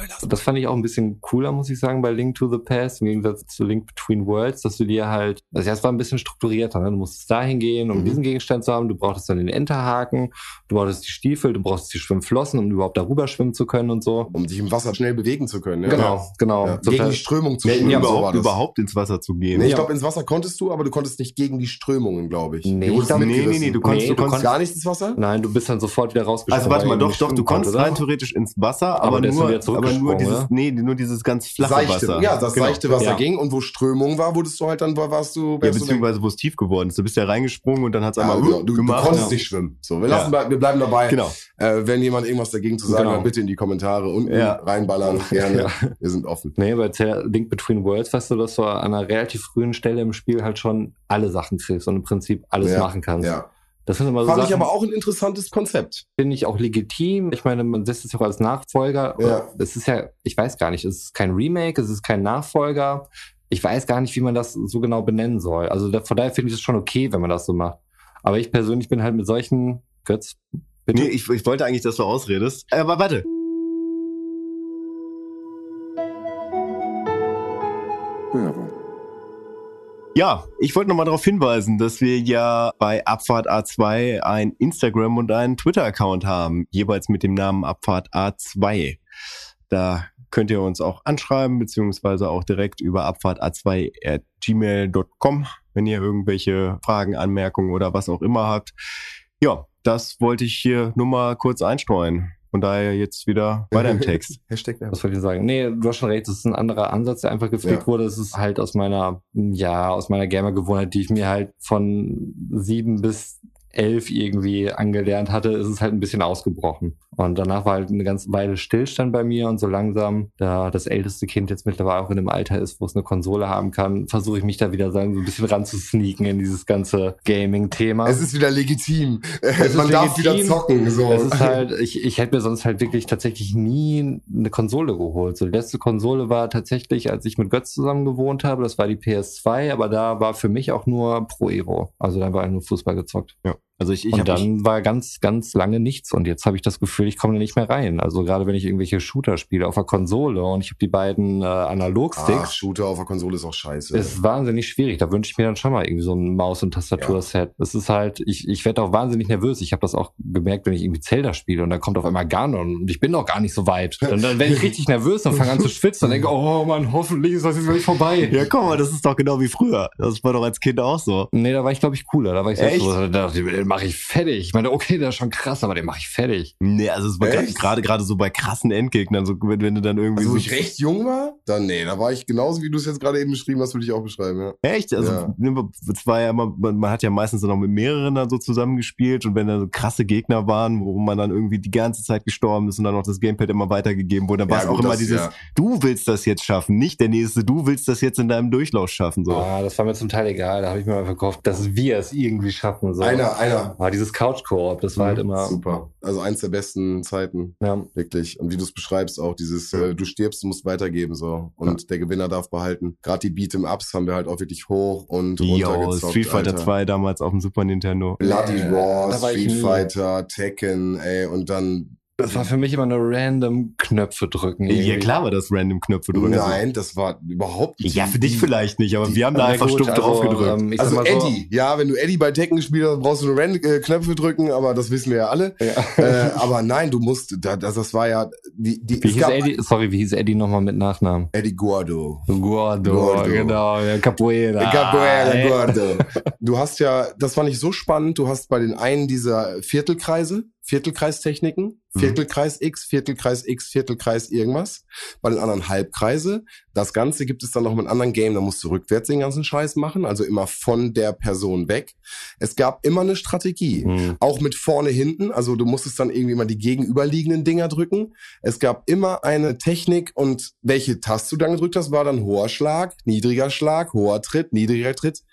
the Past. Spoiler, Spoiler. Das fand ich auch ein bisschen cooler, muss ich sagen, bei Link to the Past, im Gegensatz zu Link Between Worlds, dass du dir halt, also ja, es war ein bisschen strukturierter, ne? du musstest dahin gehen, um Mhm. diesen Gegenstand zu haben, du brauchtest dann den Enterhaken, du brauchtest die Stiefel, du brauchtest die Schwimmflossen, um überhaupt darüber schwimmen zu können und so. Um dich im Wasser schnell bewegen zu können. Ja. Genau, genau. Ja. Gegen die Strömung zu Ja, schwimmen. so war überhaupt, das. überhaupt ins Wasser zu gehen. Nee, ich Ja. glaube, ins Wasser konntest du, aber du konntest nicht gegen die Strömungen, glaube ich. Nee, ich glaub- nee, nee, du konntest, Nee, du du konntest gar nicht ins Wasser? Nein, du bist dann sofort wieder rausgeschwommen. Also warte mal, doch, doch, du konntest rein theoretisch ins Wasser, Aber aber, nur, wieder aber nur dieses, oder? nee, nur dieses ganz flache Seichte, Wasser. ja, das Genau. seichte Wasser Ja. ging und wo Strömung war, wurdest du halt dann, warst du, Ja, du beziehungsweise wo es tief geworden ist. Du bist ja reingesprungen und dann hat es Ja, einmal genau. du, du gemacht. konntest ja. nicht schwimmen. So, wir, Ja. lassen, wir bleiben dabei. Genau. Äh, wenn jemand irgendwas dagegen zu sagen Genau. hat, bitte in die Kommentare unten Ja. reinballern. Gerne. Wir sind offen. Nee, bei Link Between Worlds weißt du, dass du an einer relativ frühen Stelle im Spiel halt schon alle Sachen kriegst und im Prinzip alles Ja, machen kannst. Ja. Das sind immer so Fand Sachen, ich aber auch ein interessantes Konzept. finde ich auch legitim. Ich meine, man setzt es ja auch als Nachfolger. Ja. Es ist ja, ich weiß gar nicht, es ist kein Remake, es ist kein Nachfolger. Ich weiß gar nicht, wie man das so genau benennen soll. Also da, von daher finde ich es schon okay, wenn man das so macht. Aber ich persönlich bin halt mit solchen, Götz, bitte. Nee, ich, ich wollte eigentlich, dass du ausredest. Äh, Aber warte. Werbung. Ja, ich wollte nochmal darauf hinweisen, dass wir ja bei Abfahrt A2 ein Instagram und einen Twitter-Account haben, jeweils mit dem Namen Abfahrt A2. Da könnt ihr uns auch anschreiben, beziehungsweise auch direkt über abfahrt a2 at gmail.com, wenn ihr irgendwelche Fragen, Anmerkungen oder was auch immer habt. Ja, das wollte ich hier nur mal kurz einstreuen. Von daher jetzt wieder weiter im Text. Hashtag Werbung. Was wollte ich sagen? Nee, du hast schon recht, das ist ein anderer Ansatz, der einfach gepflegt Ja. wurde. Es ist halt aus meiner, ja, aus meiner Gamer-Gewohnheit, die ich mir halt von sieben bis elf irgendwie angelernt hatte, ist es halt ein bisschen ausgebrochen. Und danach war halt eine ganze Weile Stillstand bei mir und so langsam, da das älteste Kind jetzt mittlerweile auch in einem Alter ist, wo es eine Konsole haben kann, versuche ich mich da wieder so ein bisschen ranzusneaken in dieses ganze Gaming-Thema. Es ist wieder legitim. ist Man darf wieder legitim. zocken. So. Es ist halt, ich, ich hätte mir sonst halt wirklich tatsächlich nie eine Konsole geholt. So, die letzte Konsole war tatsächlich, als ich mit Götz zusammen gewohnt habe, das war die PS2, aber da war für mich auch nur Pro Evo. Also da war nur Fußball gezockt. Ja. Also ich, ich und dann war ganz, ganz lange nichts. Und jetzt habe ich das Gefühl, ich komme da nicht mehr rein. Also gerade wenn ich irgendwelche Shooter spiele auf der Konsole und ich habe die beiden äh, Ach, Analogsticks, Shooter auf der Konsole ist auch scheiße. ist wahnsinnig schwierig. Da wünsche ich mir dann schon mal irgendwie so ein Maus- und Tastaturset. Es ist halt, ich, ich werde auch wahnsinnig nervös. Ich habe das auch gemerkt, wenn ich irgendwie Zelda spiele und dann kommt auf einmal Ganon und ich bin noch gar nicht so weit. Und dann werde ich richtig nervös und fange an zu schwitzen und denke, oh Mann, hoffentlich ist das jetzt gleich vorbei. ja, guck mal, das ist doch genau wie früher. Das war doch als Kind auch so. Nee, da war ich, glaube ich, cooler. Da war ich selbst so, da dachte ich, mache ich fertig. Ich meine, okay, der ist schon krass, aber den mache ich fertig. Nee, also es war gerade gerade so bei krassen Endgegnern, so wenn, wenn du dann irgendwie Also, wo so ich recht jung war? Dann, nee, da war ich genauso, wie du es jetzt gerade eben beschrieben hast, würde ich auch beschreiben, ja. Echt? Also Ja. es war ja immer, man, man hat ja meistens dann auch mit mehreren dann so zusammengespielt und wenn da so krasse Gegner waren, wo man dann irgendwie die ganze Zeit gestorben ist und dann auch das Gamepad immer weitergegeben wurde, dann war es Ja, auch immer das- dieses, ja. du willst das jetzt schaffen, nicht der nächste, du willst das jetzt in deinem Durchlauf schaffen. So. Ah, das war mir zum Teil egal. Da habe ich mir mal verkauft, dass wir es irgendwie schaffen. So. Einer, einer. Ah, dieses Couch-Koop, das war halt immer. Super. Also eins der besten Zeiten, Ja, wirklich. Und wie du es beschreibst, auch dieses, äh, du stirbst, du musst weitergeben, so. Und der Gewinner darf behalten. Gerade die Beat'em-Ups haben wir halt auch wirklich hoch und Yo, runtergezockt. Street Fighter Alter. 2 damals auf dem Super Nintendo. Bloody Äh, Raw, war Street. Fighter, Tekken, ey, und dann Das war für mich immer nur random Knöpfe drücken. Ja, irgendwie. klar war das random Knöpfe drücken. Also- Nein, das war überhaupt nicht. Ja, für dich vielleicht nicht, aber wir haben da einfach gut, stumpf drauf gedrückt. ähm, Also mal so, Eddie, ja, wenn du Eddie bei Tekken gespielt hast, brauchst du nur Rand äh, Knöpfe drücken, aber das wissen wir ja alle. Ja. Äh, aber nein, du musst, da, das, das war ja, die, die, Wie hieß gab Eddie? Sorry, wie hieß Eddie nochmal mit Nachnamen? Eddie Guardo. Guardo, genau, ja, Capoeira. Capoeira. Guardo. Du hast ja, das war nicht so spannend, du hast bei den einen dieser Viertelkreise, Viertelkreistechniken, Mhm. Viertelkreis X, Viertelkreis X, Viertelkreis irgendwas, bei den anderen Halbkreise. Das Ganze gibt es dann noch mit einem anderen Game, da musst du rückwärts den ganzen Scheiß machen, also immer von der Person weg. Es gab immer eine Strategie. Hm. Auch mit vorne hinten, also du musstest dann irgendwie mal die gegenüberliegenden Dinger drücken. Es gab immer eine Technik und welche Taste du dann gedrückt hast, war dann hoher Schlag, niedriger Schlag, hoher Tritt, niedriger Tritt.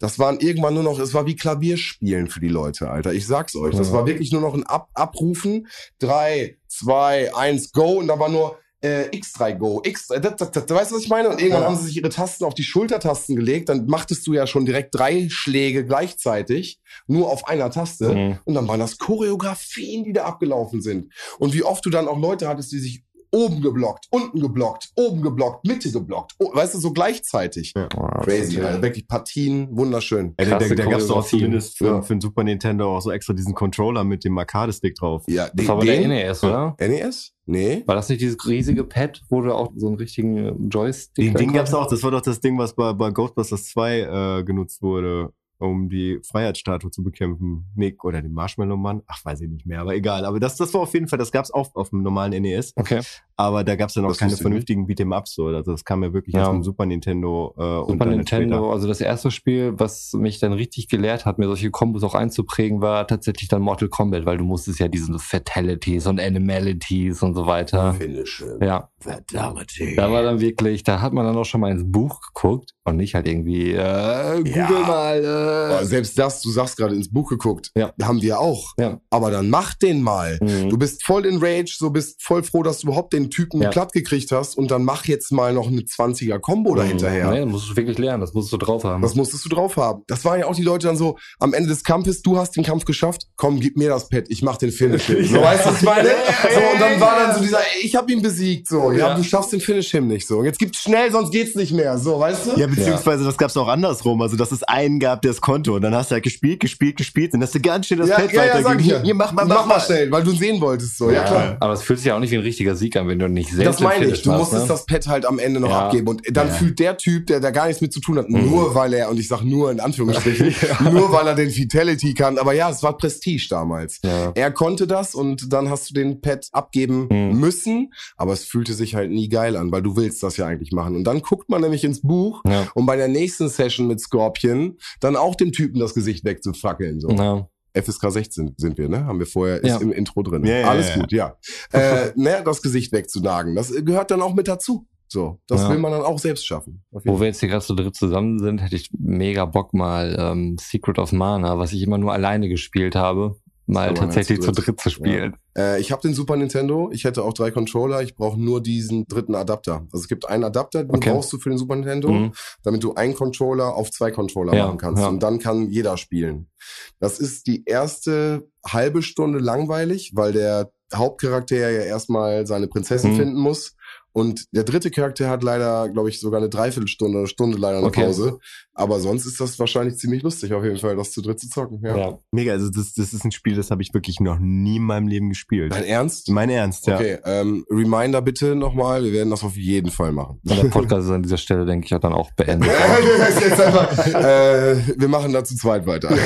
Das waren irgendwann nur noch, es war wie Klavierspielen für die Leute, Alter. Ich sag's euch. Das war wirklich nur noch ein Ab Abrufen. Drei, zwei, eins, go. Und da war nur äh, X3 Go, X3, das, das, das, weißt du, was ich meine? Und irgendwann Ja. haben sie sich ihre Tasten auf die Schultertasten gelegt, dann machtest du ja schon direkt drei Schläge gleichzeitig, nur auf einer Taste. Mhm. Und dann waren das Choreografien, die da abgelaufen sind. Und wie oft du dann auch Leute hattest, die sich oben geblockt, unten geblockt, oben geblockt, Mitte geblockt, oh, weißt du, so gleichzeitig. Ja. Wow, Crazy, das ist also wirklich Partien, wunderschön. Ja, da, da, gab es auch Choreografien. zumindest für, Ja. für den Super Nintendo auch so extra diesen Controller mit dem Arcade-Stick drauf. Ja, Das war aber der NES, oder? NES? Nee. War das nicht dieses riesige Pad, wo du auch so einen richtigen Joystick Den Ding gab's konntest? auch, das war doch das Ding, was bei, bei Ghostbusters 2 äh, genutzt wurde, um die Freiheitsstatue zu bekämpfen. Nick oder den Marshmallow-Mann. Ach, weiß ich nicht mehr, aber egal. Aber das, das war auf jeden Fall, das gab's auch auf dem normalen NES. Okay. Aber da gab's dann auch Das keine vernünftigen Beat'em-Ups. So. Also das kam ja wirklich Ja. aus dem Super Nintendo äh, und Super dann Nintendo, später. also das erste Spiel, was mich dann richtig gelehrt hat, mir solche Kombos auch einzuprägen, war tatsächlich dann Mortal Kombat, weil du musstest ja diese Fatalities und Animalities und so weiter. Finish. Ja, Fatality. da war dann wirklich, da hat man dann auch schon mal ins Buch geguckt und nicht halt irgendwie, äh, Google Ja. mal, Aber äh. selbst das, du sagst gerade ins Buch geguckt, Ja. haben wir auch. Ja. Aber dann mach den mal. Mhm. Du bist voll in Rage, so bist voll froh, dass du überhaupt den Typen Ja. platt gekriegt hast und dann mach jetzt mal noch eine 20er Combo dahinterher. Nee, das musst du wirklich lernen, das musst du drauf haben. Das musstest du drauf haben. Das waren ja auch die Leute dann so, am Ende des Kampfes, du hast den Kampf geschafft, komm, gib mir das Pad, ich mach den Finish. hin. So, weißt du, was ich meine? So, und dann war dann so dieser, ey, ich hab ihn besiegt, so, ja, Ja. du schaffst den Finish hin nicht, so. Und jetzt gibt's schnell, sonst geht's nicht mehr, so, weißt du? Ja, beziehungsweise das gab's auch andersrum. Also, dass es einen gab, der das konnte. Und dann hast du halt gespielt, gespielt, gespielt. Und hast du ganz schön das ja, Pad ja, ja, weitergegeben. ich ja. Hier, hier, mach mal, mach mal schnell, weil du sehen wolltest, so, ja, klar. Aber es fühlt sich ja auch nicht wie ein richtiger Sieg an, wenn du nicht selbst Das meine ich. Du musstest ne? das Pad halt am Ende noch Ja. abgeben. Und dann Ja. fühlt der Typ, der da gar nichts mit zu tun hat, Mhm. nur weil er, und ich sag nur in Anführungsstrichen, nur weil er den Fatality kann. Aber ja, es war Prestige damals. Ja. Er konnte das und dann hast du den Pad abgeben Mhm. müssen, aber es fühlte sich halt nie geil an, weil du willst das ja eigentlich machen. Und dann guckt man nämlich ins Buch, Ja. um bei der nächsten Session mit Scorpion dann auch dem Typen das Gesicht wegzufackeln. So. Ja. FSK 16 sind wir, ne? Haben wir vorher, ist Ja. im Intro drin. Ja, Alles gut, ja. äh, ne, das Gesicht wegzunagen, das gehört dann auch mit dazu. So, das Ja. will man dann auch selbst schaffen. Wo wir jetzt hier gerade zu dritt zusammen sind, hätte ich mega Bock mal ähm, Secret of Mana, was ich immer nur alleine gespielt habe, mal tatsächlich zu dritt. dritt zu spielen. Äh, ich habe den Super Nintendo, ich hätte auch drei Controller, ich brauche nur diesen dritten Adapter. Also es gibt einen Adapter, den Okay. brauchst du für den Super Nintendo, Mhm. damit du einen Controller auf zwei Controller Ja, machen kannst. ja. Und dann kann jeder spielen. Das ist die erste halbe Stunde langweilig, weil der Hauptcharakter ja erstmal seine Prinzessin Mhm. finden muss. Und der dritte Charakter hat leider, glaube ich, sogar eine Dreiviertelstunde oder Stunde leider eine Okay. Pause. Aber sonst ist das wahrscheinlich ziemlich lustig, auf jeden Fall, das zu dritt zu zocken. Ja. Ja. Mega, also das, das ist ein Spiel, das habe ich wirklich noch nie in meinem Leben gespielt. Dein Ernst? Mein Ernst, ja. Okay, ähm, Reminder bitte nochmal, wir werden das auf jeden Fall machen. Und der Podcast ist an dieser Stelle, denke ich, auch dann auch beendet. Einfach, äh, wir machen da zu zweit weiter.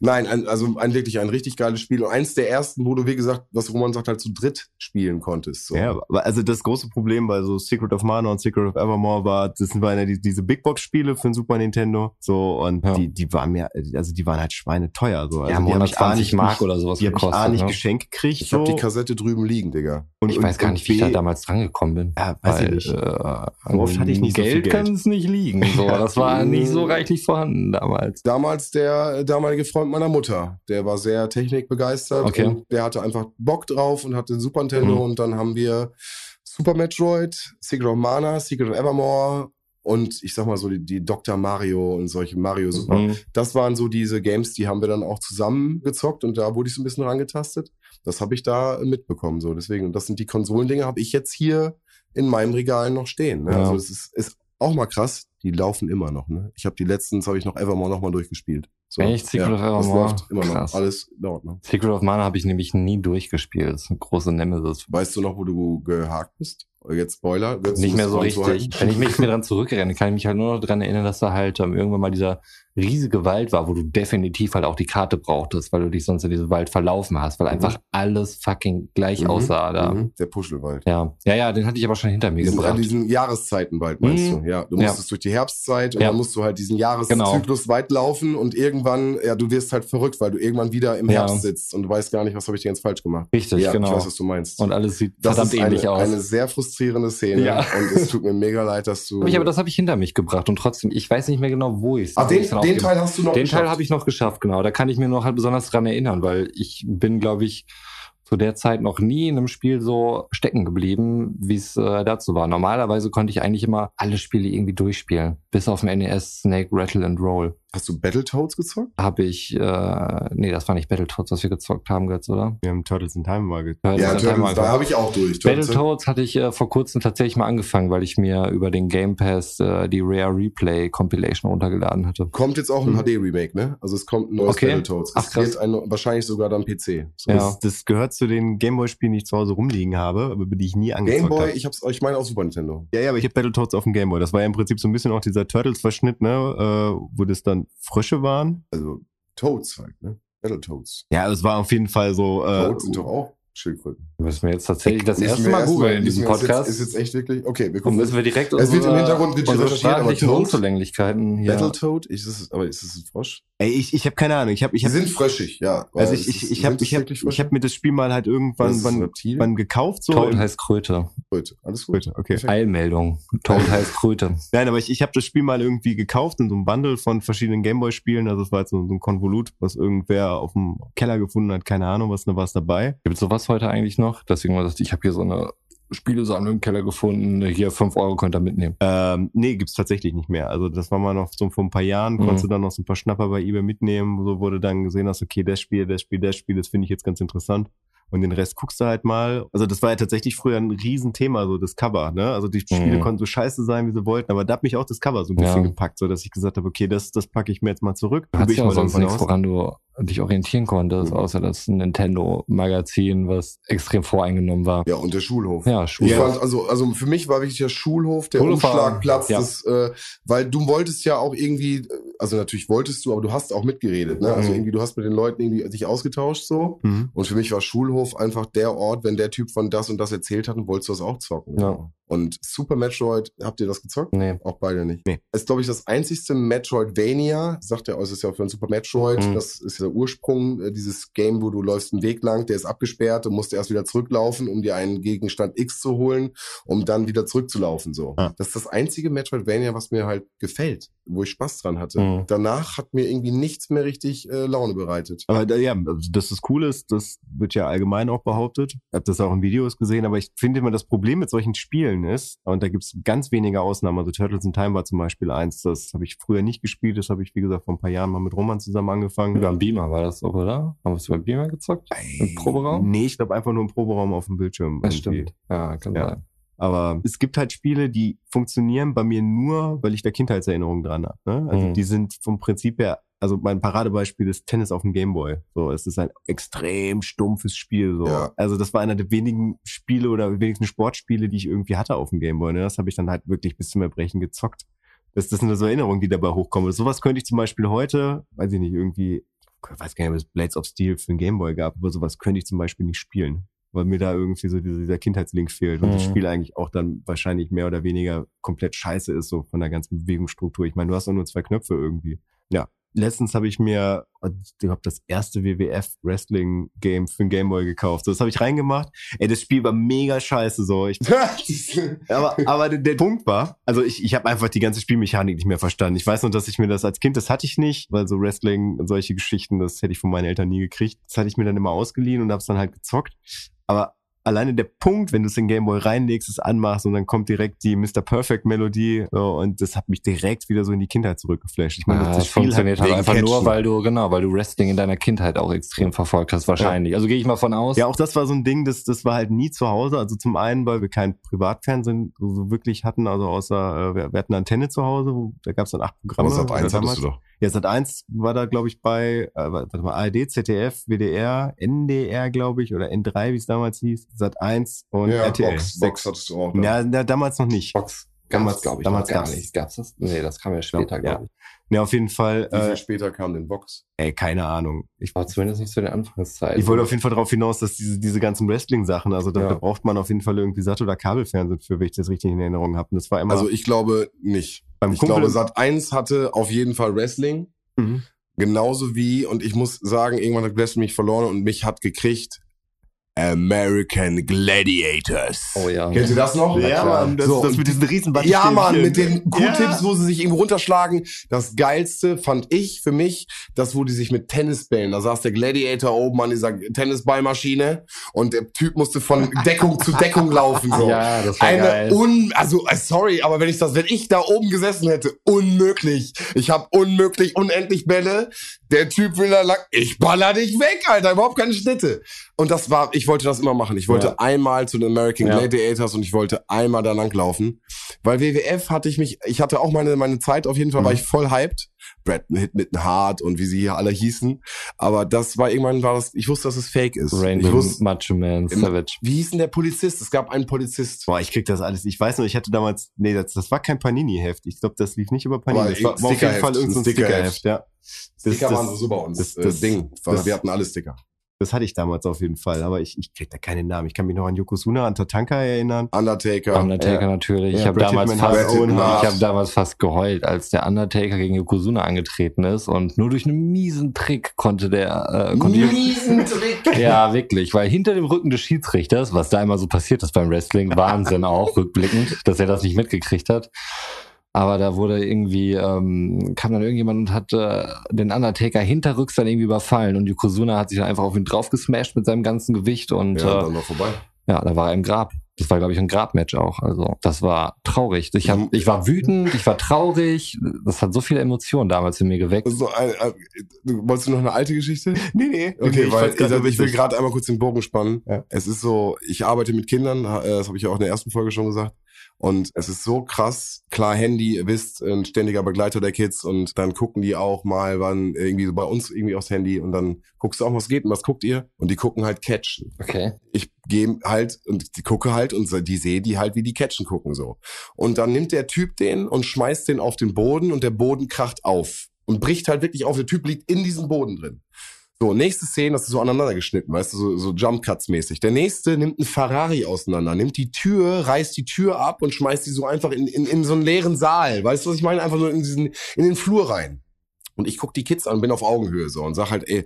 Nein, ein, also ein wirklich ein richtig geiles Spiel und eins der ersten, wo du wie gesagt, was Roman sagt, halt zu dritt spielen konntest. So. Ja, aber also das große Problem bei so Secret of Mana und Secret of Evermore war, das waren ja die, diese Big Box Spiele für den Super Nintendo, so und Ja. die die waren mir also die waren halt schweineteuer so. Also Ja, die hab ich A 120 nicht Mark oder sowas Die habe ich A gekostet, nicht ne? geschenkt gekriegt Ich so. habe die Kassette drüben liegen, Digga. und, Ich weiß gar nicht, wie ich da damals drangekommen bin. Ja, weiß ich nicht. Äh, So oft hatte ich nicht so viel Geld Geld. kann es nicht liegen. So, Ja. das war nicht so reichlich vorhanden damals. Damals der äh, damalige Freund meiner Mutter, der war sehr technikbegeistert Okay. und der hatte einfach Bock drauf und hatte den Super Nintendo Mhm. und dann haben wir Super Metroid, Secret of Mana, Secret of Evermore und ich sag mal so die, die Dr. Mario und solche Mario Super. Mhm. Das waren so diese Games, die haben wir dann auch zusammen gezockt und da wurde ich so ein bisschen rangetastet. Das habe ich da mitbekommen so. Deswegen, und das sind die Konsolendinge, habe ich jetzt hier in meinem Regal noch stehen. Ne? Ja. Also das ist, ist auch mal krass. Die laufen immer noch. Ne? Ich habe die letztens habe ich noch Evermore noch mal durchgespielt. So, Echt? Secret of Das Evermore? läuft immer noch. Krass. Alles in Ordnung. Secret of Mana habe ich nämlich nie durchgespielt. Das ist eine große Nemesis. Weißt du noch, wo du gehakt bist? Jetzt Spoiler. Du Nicht das mehr so richtig. Wenn ich mich mir dran zurückerinnere, kann ich mich halt nur noch dran erinnern, dass da halt ähm, irgendwann mal dieser riesige Wald war, wo du definitiv halt auch die Karte brauchtest, weil du dich sonst in diesem Wald verlaufen hast, weil einfach alles fucking gleich Mhm. aussah da. Mhm. Der Puschelwald. Ja. ja, ja, den hatte ich aber schon hinter mir Diesen, gebracht. diesen Jahreszeitenwald meinst Mhm. du? Ja, du Ja. musstest durch die Herbstzeit und Ja. dann musst du halt diesen Genau. Jahreszyklus weit laufen und irgendwann, ja, du wirst halt verrückt, weil du irgendwann wieder im Ja. Herbst sitzt und du weißt gar nicht, was habe ich denn jetzt falsch gemacht. Richtig, ja, genau. ich weiß, was du meinst. Und alles sieht das verdammt ist ähnlich eine, aus. eine sehr frustrierende Szene Ja. und es tut mir mega leid, dass du. Hab ich, aber das habe ich hinter mich gebracht und trotzdem, ich weiß nicht mehr genau, wo ich den, den Teil hast du noch Den geschafft. Teil habe ich noch geschafft, genau. Da kann ich mir noch halt besonders dran erinnern, weil ich bin, glaube ich, zu der Zeit noch nie in einem Spiel so stecken geblieben, wie es äh, dazu war. Normalerweise konnte ich eigentlich immer alle Spiele irgendwie durchspielen. Bis auf dem NES Snake, Rattle and Roll. Hast du Battletoads gezockt? Habe ich, äh, nee, das war nicht Battletoads, was wir gezockt haben, Götz, oder? Wir haben Turtles in Time mal ge Ja, Turtles, da angefangen. habe ich auch durch. Battletoads hatte ich äh, vor kurzem tatsächlich mal angefangen, weil ich mir über den Game Pass äh, die Rare Replay Compilation runtergeladen hatte. Kommt jetzt auch ein Mhm. HD-Remake, ne? Also es kommt ein neues Okay. Battletoads. Ach, Es krass. wird ein, wahrscheinlich sogar dann PC. So. Ja. Das, das gehört zu den Gameboy-Spielen, die ich zu Hause rumliegen habe, aber über die ich nie angezockt Gameboy, habe. ich hab's, ich meine auch Super Nintendo. Ja, ja, aber ich habe Battletoads auf dem Gameboy. Das war ja im Prinzip so ein bisschen auch dieser Turtles-Verschnitt, ne, äh, wo das dann Frösche waren. Also Toads halt, ne? Battletoads. Ja, es war auf jeden Fall so. Äh, Toads sind doch auch Schildkröten. Müssen wir jetzt tatsächlich das erste Mal googeln in diesem wir jetzt- Podcast. Ist jetzt echt wirklich? Okay, wir gucken. müssen wir direkt Es wird im Hintergrund recherchiert, aber sprachlichen Toad? Unzulänglichkeiten hier. Battletoad? Ist es, aber ist es ein Frosch? ey, ich, ich habe keine Ahnung. Ich habe, ich hab, sind fröschig, ja. also ich, ich, ich habe, ich wirklich ich habe mir das Spiel mal halt irgendwann wann, wann gekauft so. Toad heißt Kröte. Kröte. Alles gut. Kröte, okay. Eilmeldung. Toad heißt Kröte. Nein, aber ich, ich habe das Spiel mal irgendwie gekauft in so einem Bundle von verschiedenen Gameboy-Spielen. Also es war jetzt so, so ein Konvolut, was irgendwer auf dem Keller gefunden hat. Keine Ahnung, was da war dabei. Gibt es sowas heute eigentlich noch? Deswegen war das, ich habe hier so eine Spielesammlung im Keller gefunden. Hier fünf Euro könnt ihr mitnehmen. Ähm, nee, gibt's tatsächlich nicht mehr. Also das war mal noch so vor ein paar Jahren, Mhm. konntest du dann noch so ein paar Schnapper bei eBay mitnehmen, so wurde dann gesehen hast, okay, das Spiel, das Spiel, das Spiel, das finde ich jetzt ganz interessant. Und den Rest guckst du halt mal. Also das war ja tatsächlich früher ein Riesenthema, so das Cover, ne? Also die Spiele Mhm. konnten so scheiße sein, wie sie wollten, aber da hat mich auch das Cover so ein bisschen Ja. gepackt, so dass ich gesagt habe, okay, das, das packe ich mir jetzt mal zurück. Ich ja mal auch sonst irgendwann nichts, woran du dich orientieren konntest, Mhm. außer das Nintendo-Magazin, was extrem voreingenommen war. Ja, und der Schulhof. Ja, Schule. fand, also, also für mich war wirklich der Schulhof, der Schulhof Umschlagplatz, ja. das, äh, weil du wolltest ja auch irgendwie, also natürlich wolltest du, aber du hast auch mitgeredet, ne? Also Mhm. irgendwie, du hast mit den Leuten irgendwie dich ausgetauscht so. Mhm. Und für mich war Schulhof einfach der Ort, wenn der Typ von das und das erzählt hat, dann wolltest du das auch zocken. Ja. Und Super Metroid, habt ihr das gezockt? Nee. Auch beide nicht. Nee. Ist, glaube ich, das einzigste Metroidvania, sagt er, also es ist ja auch für ein Super Metroid, Mhm. das ist der Ursprung, äh, dieses Game, wo du läufst einen Weg lang, der ist abgesperrt, du musst erst wieder zurücklaufen, um dir einen Gegenstand X zu holen, um dann wieder zurückzulaufen, so. Ah. Das ist das einzige Metroidvania, was mir halt gefällt, wo ich Spaß dran hatte. Mhm. Danach hat mir irgendwie nichts mehr richtig äh, Laune bereitet. Aber ja, also dass das cool ist, das wird ja allgemein auch behauptet. Ich habe das auch in Videos gesehen, aber ich finde immer, das Problem mit solchen Spielen ist, und da gibt's ganz wenige Ausnahmen, also Turtles in Time war zum Beispiel eins, das habe ich früher nicht gespielt, das habe ich, wie gesagt, vor ein paar Jahren mal mit Roman zusammen angefangen. Über den Beamer war das, oder? Haben wir es über Beamer gezockt? Im Proberaum? Nee, ich glaube einfach nur im Proberaum auf dem Bildschirm. Das irgendwie. stimmt. Ja, kann Ja. sein. Aber es gibt halt Spiele, die funktionieren bei mir nur, weil ich da Kindheitserinnerungen dran habe. Ne? Also Mhm. die sind vom Prinzip her, also mein Paradebeispiel ist Tennis auf dem Gameboy. So, es ist ein extrem stumpfes Spiel. So. Ja. Also das war einer der wenigen Spiele oder wenigsten Sportspiele, die ich irgendwie hatte auf dem Gameboy. Ne? Das habe ich dann halt wirklich bis zum Erbrechen gezockt. Das, das sind so Erinnerungen, die dabei hochkommen. Sowas könnte ich zum Beispiel heute, weiß ich nicht, irgendwie, ich weiß gar nicht, ob es Blades of Steel für den Gameboy gab, aber sowas könnte ich zum Beispiel nicht spielen. Weil mir da irgendwie so dieser, dieser Kindheitslink fehlt und das Mhm. Spiel eigentlich auch dann wahrscheinlich mehr oder weniger komplett scheiße ist, so von der ganzen Bewegungsstruktur. Ich meine, du hast doch nur zwei Knöpfe irgendwie. Ja. Letztens habe ich mir, ich habe das erste WWF Wrestling Game für den Gameboy gekauft. So, das habe ich reingemacht. Ey, das Spiel war mega scheiße. So, ich, aber, aber der, der Punkt war, also ich, ich habe einfach die ganze Spielmechanik nicht mehr verstanden. Ich weiß noch, dass ich mir das als Kind, das hatte ich nicht, weil so Wrestling und solche Geschichten, das hätte ich von meinen Eltern nie gekriegt. Das hatte ich mir dann immer ausgeliehen und habe es dann halt gezockt. Aber alleine der Punkt, wenn du es in Gameboy reinlegst, es anmachst und dann kommt direkt die Mr. Perfect Melodie so, und das hat mich direkt wieder so in die Kindheit zurückgeflasht. Ich meine, Ja, das, das Spiel funktioniert halt einfach nur, weil du, genau, weil du Wrestling in deiner Kindheit auch extrem verfolgt hast, wahrscheinlich. Also gehe ich mal von aus. Ja, auch das war so ein Ding, das, das war halt nie zu Hause. Also zum einen, weil wir kein Privatfernsehen so wirklich hatten, also außer äh, wir, wir hatten eine Antenne zu Hause, wo, da gab es dann acht Programme. Aber Sat 1 damals. hattest du doch. Ja, Sat 1 war da, glaube ich, bei äh, warte mal, ARD, ZDF, WDR, NDR, glaube ich, oder N3, wie es damals hieß, Sat 1 und Ja, RTL. Box, Box hattest du auch. da. Ja, damals noch nicht. Box Damals- glaube ich, damals gar nicht. Gab's das? Nee, das kam ja später, glaube ich. Ja, auf jeden Fall, Wie viel äh, später kam denn Box? ey, keine Ahnung. Ich, Aber zumindest nicht zu den Anfangszeiten. ich wollte auf jeden Fall darauf hinaus, dass diese, diese ganzen Wrestling-Sachen, also da, Ja. da braucht man auf jeden Fall irgendwie Sat- oder Kabelfernsehen für, wenn ich das richtig in Erinnerung habe. Und das war immer Also ich glaube nicht. beim Ich Kumpel glaube, Sat 1 hatte auf jeden Fall Wrestling. Mhm. Genauso wie, und ich muss sagen, irgendwann hat Wrestling mich verloren und mich hat gekriegt American Gladiators. Oh ja. Kennt ihr das noch? Ja, Mann, das, So, das mit diesen riesen Ja, Mann, mit den Ja. Q-Tips, wo sie sich irgendwo runterschlagen. Das geilste fand ich für mich, das, wo die sich mit Tennisbällen, da saß der Gladiator oben an dieser Tennisballmaschine und der Typ musste von Deckung zu Deckung laufen, so. Ja, das war Eine geil. un, also äh, sorry, aber wenn ich das, wenn ich da oben gesessen hätte, unmöglich. Ich habe unmöglich unendlich Bälle. Der Typ will da lang, ich baller dich weg, Alter, überhaupt keine Schnitte. Und das war, ich wollte das immer machen. Ich wollte Ja. einmal zu den American Ja. Gladiators und ich wollte einmal da lang laufen, weil WWF hatte ich mich, ich hatte auch meine meine Zeit auf jeden Fall, Mhm. war ich voll hyped. Brad mit Hart und wie sie hier alle hießen, aber das war irgendwann war das, ich wusste, dass es Fake ist. ich Rainbow wusste, Macho Man Savage. wie hieß denn der Polizist? Es gab einen Polizist. Boah, ich krieg das alles. Ich weiß nur, ich hatte damals, nee, das, das war kein Panini-Heft. Ich glaube, das lief nicht über Panini. Aber Das war, war auf jeden Fall irgendein ein Stickerheft, Stickerheft. ja. Das, Sticker das, waren so bei uns. das- Das, das- Ding. Wir hatten alle Sticker. Das hatte ich damals auf jeden Fall, aber ich, ich krieg da keinen Namen. Ich kann mich noch an Yokozuna, an Tatanka erinnern. Undertaker. Undertaker Ja. natürlich. Ich Ja, habe Brad damals fast, ich habe damals fast geheult, als der Undertaker gegen Yokozuna angetreten ist und nur durch einen miesen Trick konnte der, äh, konnte Miesen Trick. ja wirklich, weil hinter dem Rücken des Schiedsrichters, was da immer so passiert ist beim Wrestling, Wahnsinn auch rückblickend, dass er das nicht mitgekriegt hat. Aber da wurde irgendwie, ähm, kam dann irgendjemand und hat äh, den Undertaker hinterrücks dann irgendwie überfallen und Yokozuna hat sich dann einfach auf ihn draufgesmashed mit seinem ganzen Gewicht und Ja, äh, dann war vorbei. ja, da war er im Grab. Das war, glaube ich, ein Grabmatch auch. Also das war traurig. Ich, hab, ich war wütend, ich war traurig. Das hat so viele Emotionen damals in mir geweckt. So, ein, du, wolltest du noch eine alte Geschichte? Nee, nee. Okay, weil fand's grad ich, ich will gerade einmal kurz den Bogen spannen. Ja. Es ist so, ich arbeite mit Kindern, äh, das habe ich ja auch in der ersten Folge schon gesagt. Und es ist so krass, klar, Handy, ihr wisst, ein ständiger Begleiter der Kids und dann gucken die auch mal, wann irgendwie so bei uns irgendwie aufs Handy und dann guckst du auch, was geht und was guckt ihr? Und die gucken halt Catchen. Okay. ich gehe halt und die gucke halt und die sehe die halt, wie die Catchen gucken so. Und dann nimmt der Typ den und schmeißt den auf den Boden und der Boden kracht auf und bricht halt wirklich auf. Der Typ liegt in diesem Boden drin. So, nächste Szene, das ist so aneinander geschnitten, weißt du, so, so Jump Cuts mäßig. Der nächste nimmt einen Ferrari auseinander, nimmt die Tür, reißt die Tür ab und schmeißt die so einfach in, in, in so einen leeren Saal. Weißt du, was ich meine? Einfach nur in diesen, in den Flur rein. Und ich guck die Kids an, bin auf Augenhöhe so und sag halt, ey,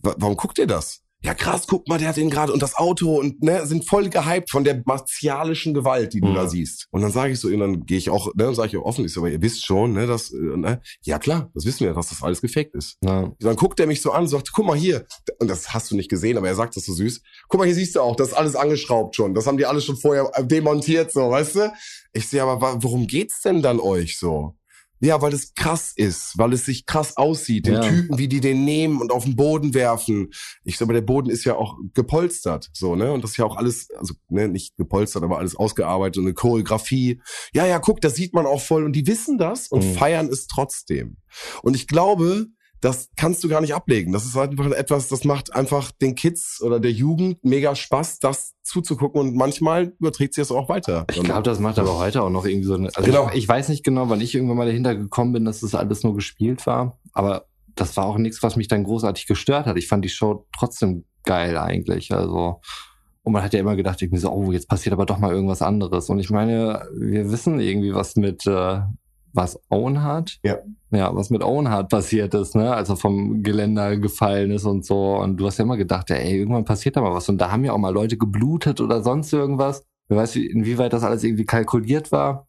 wa- warum guckt ihr das? Ja krass, guck mal, der hat den gerade und das Auto und ne, sind voll gehypt von der martialischen Gewalt, die du Mhm. da siehst. Und dann sage ich so, und dann gehe ich auch, ne, sage ich auch offen, ich so, aber ihr wisst schon, ne, dass, äh, ne, ja klar, das wissen wir, dass das alles gefaked ist. Ja. Dann guckt er mich so an und sagt, guck mal hier, und das hast du nicht gesehen, aber er sagt das so süß. Guck mal, hier siehst du auch, das ist alles angeschraubt schon. Das haben die alles schon vorher äh, demontiert, so, weißt du? Ich sehe, aber wa- worum geht's denn dann euch so? Ja, weil es krass ist, weil es sich krass aussieht, den Ja. Typen, wie die den nehmen und auf den Boden werfen. Ich sag, aber der Boden ist ja auch gepolstert, so, ne? Und das ist ja auch alles, also, ne, nicht gepolstert, aber alles ausgearbeitet und eine Choreografie. Ja, ja, guck, das sieht man auch voll und die wissen das und Mhm. feiern es trotzdem. Und ich glaube, das kannst du gar nicht ablegen. Das ist halt einfach etwas, das macht einfach den Kids oder der Jugend mega Spaß, das zuzugucken und manchmal überträgt sie das auch weiter. Ich glaube, das macht aber heute auch noch irgendwie so eine. Also Genau. ich, ich weiß nicht genau, wann ich irgendwann mal dahinter gekommen bin, dass das alles nur gespielt war. Aber das war auch nichts, was mich dann großartig gestört hat. Ich fand die Show trotzdem geil eigentlich. Also. Und man hat ja immer gedacht, irgendwie so, oh, jetzt passiert aber doch mal irgendwas anderes. Und ich meine, wir wissen irgendwie, was mit, äh, was Owen hat. Ja. Ja, was mit Owen Hart passiert ist, ne, als er vom Geländer gefallen ist und so. Und du hast ja immer gedacht, ey, irgendwann passiert da mal was. Und da haben ja auch mal Leute geblutet oder sonst irgendwas. Wer weiß, wie- inwieweit das alles irgendwie kalkuliert war.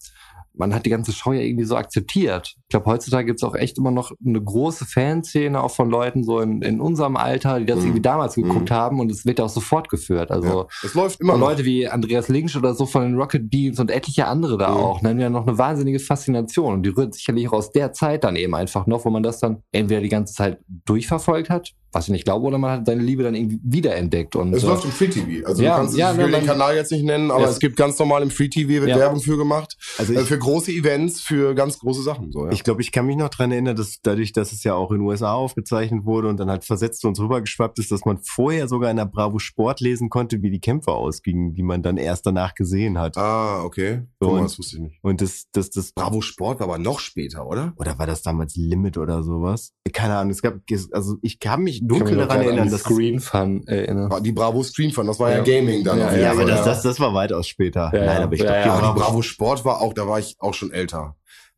Man hat die ganze Show ja irgendwie so akzeptiert. Ich glaube, heutzutage gibt's auch echt immer noch eine große Fanszene, auch von Leuten so in, in unserem Alter, die das Mhm. irgendwie damals geguckt Mhm. haben und es wird ja auch so fortgeführt. Also ja. Es läuft immer. Leute wie Andreas Links oder so von den Rocket Beans und etliche andere da Mhm. auch, ne, haben ja noch eine wahnsinnige Faszination und die rührt sicherlich auch aus der Zeit dann eben einfach noch, wo man das dann entweder die ganze Zeit durchverfolgt hat, was ich nicht glaube, oder man hat seine Liebe dann irgendwie wiederentdeckt und Es äh, läuft im Free TV. Also Ja, du kannst ja, ich will ne, den man- Kanal jetzt nicht nennen, aber Ja. es gibt ganz normal im Free TV wird Ja. Werbung für gemacht. Also Äh, ich, für große Events, für ganz große Sachen. So, ja. ich glaube, ich kann mich noch dran erinnern, dass dadurch, dass es ja auch in den USA aufgezeichnet wurde und dann halt versetzt uns rübergeschwappt ist, dass man vorher sogar in der Bravo Sport lesen konnte, wie die Kämpfe ausgingen, die man dann erst danach gesehen hat. ah, okay. So, Guck mal, und- das wusste ich nicht. Und das, das, das Bravo Sport war aber noch später, oder? oder war das damals Limit oder sowas? Keine Ahnung, es gab, also ich kann mich ich kann dunkel mich daran erinnern, Screen Fun erinnern. Die Bravo Stream Fun, das war ja, Ja. Gaming dann. Ja, auf ja, aber Fall, das, das, das war weitaus später. Ja, Nein, aber ich ja, glaube, ja, die Aber Bravo, die Bravo Sport war auch, da war ich auch schon älter.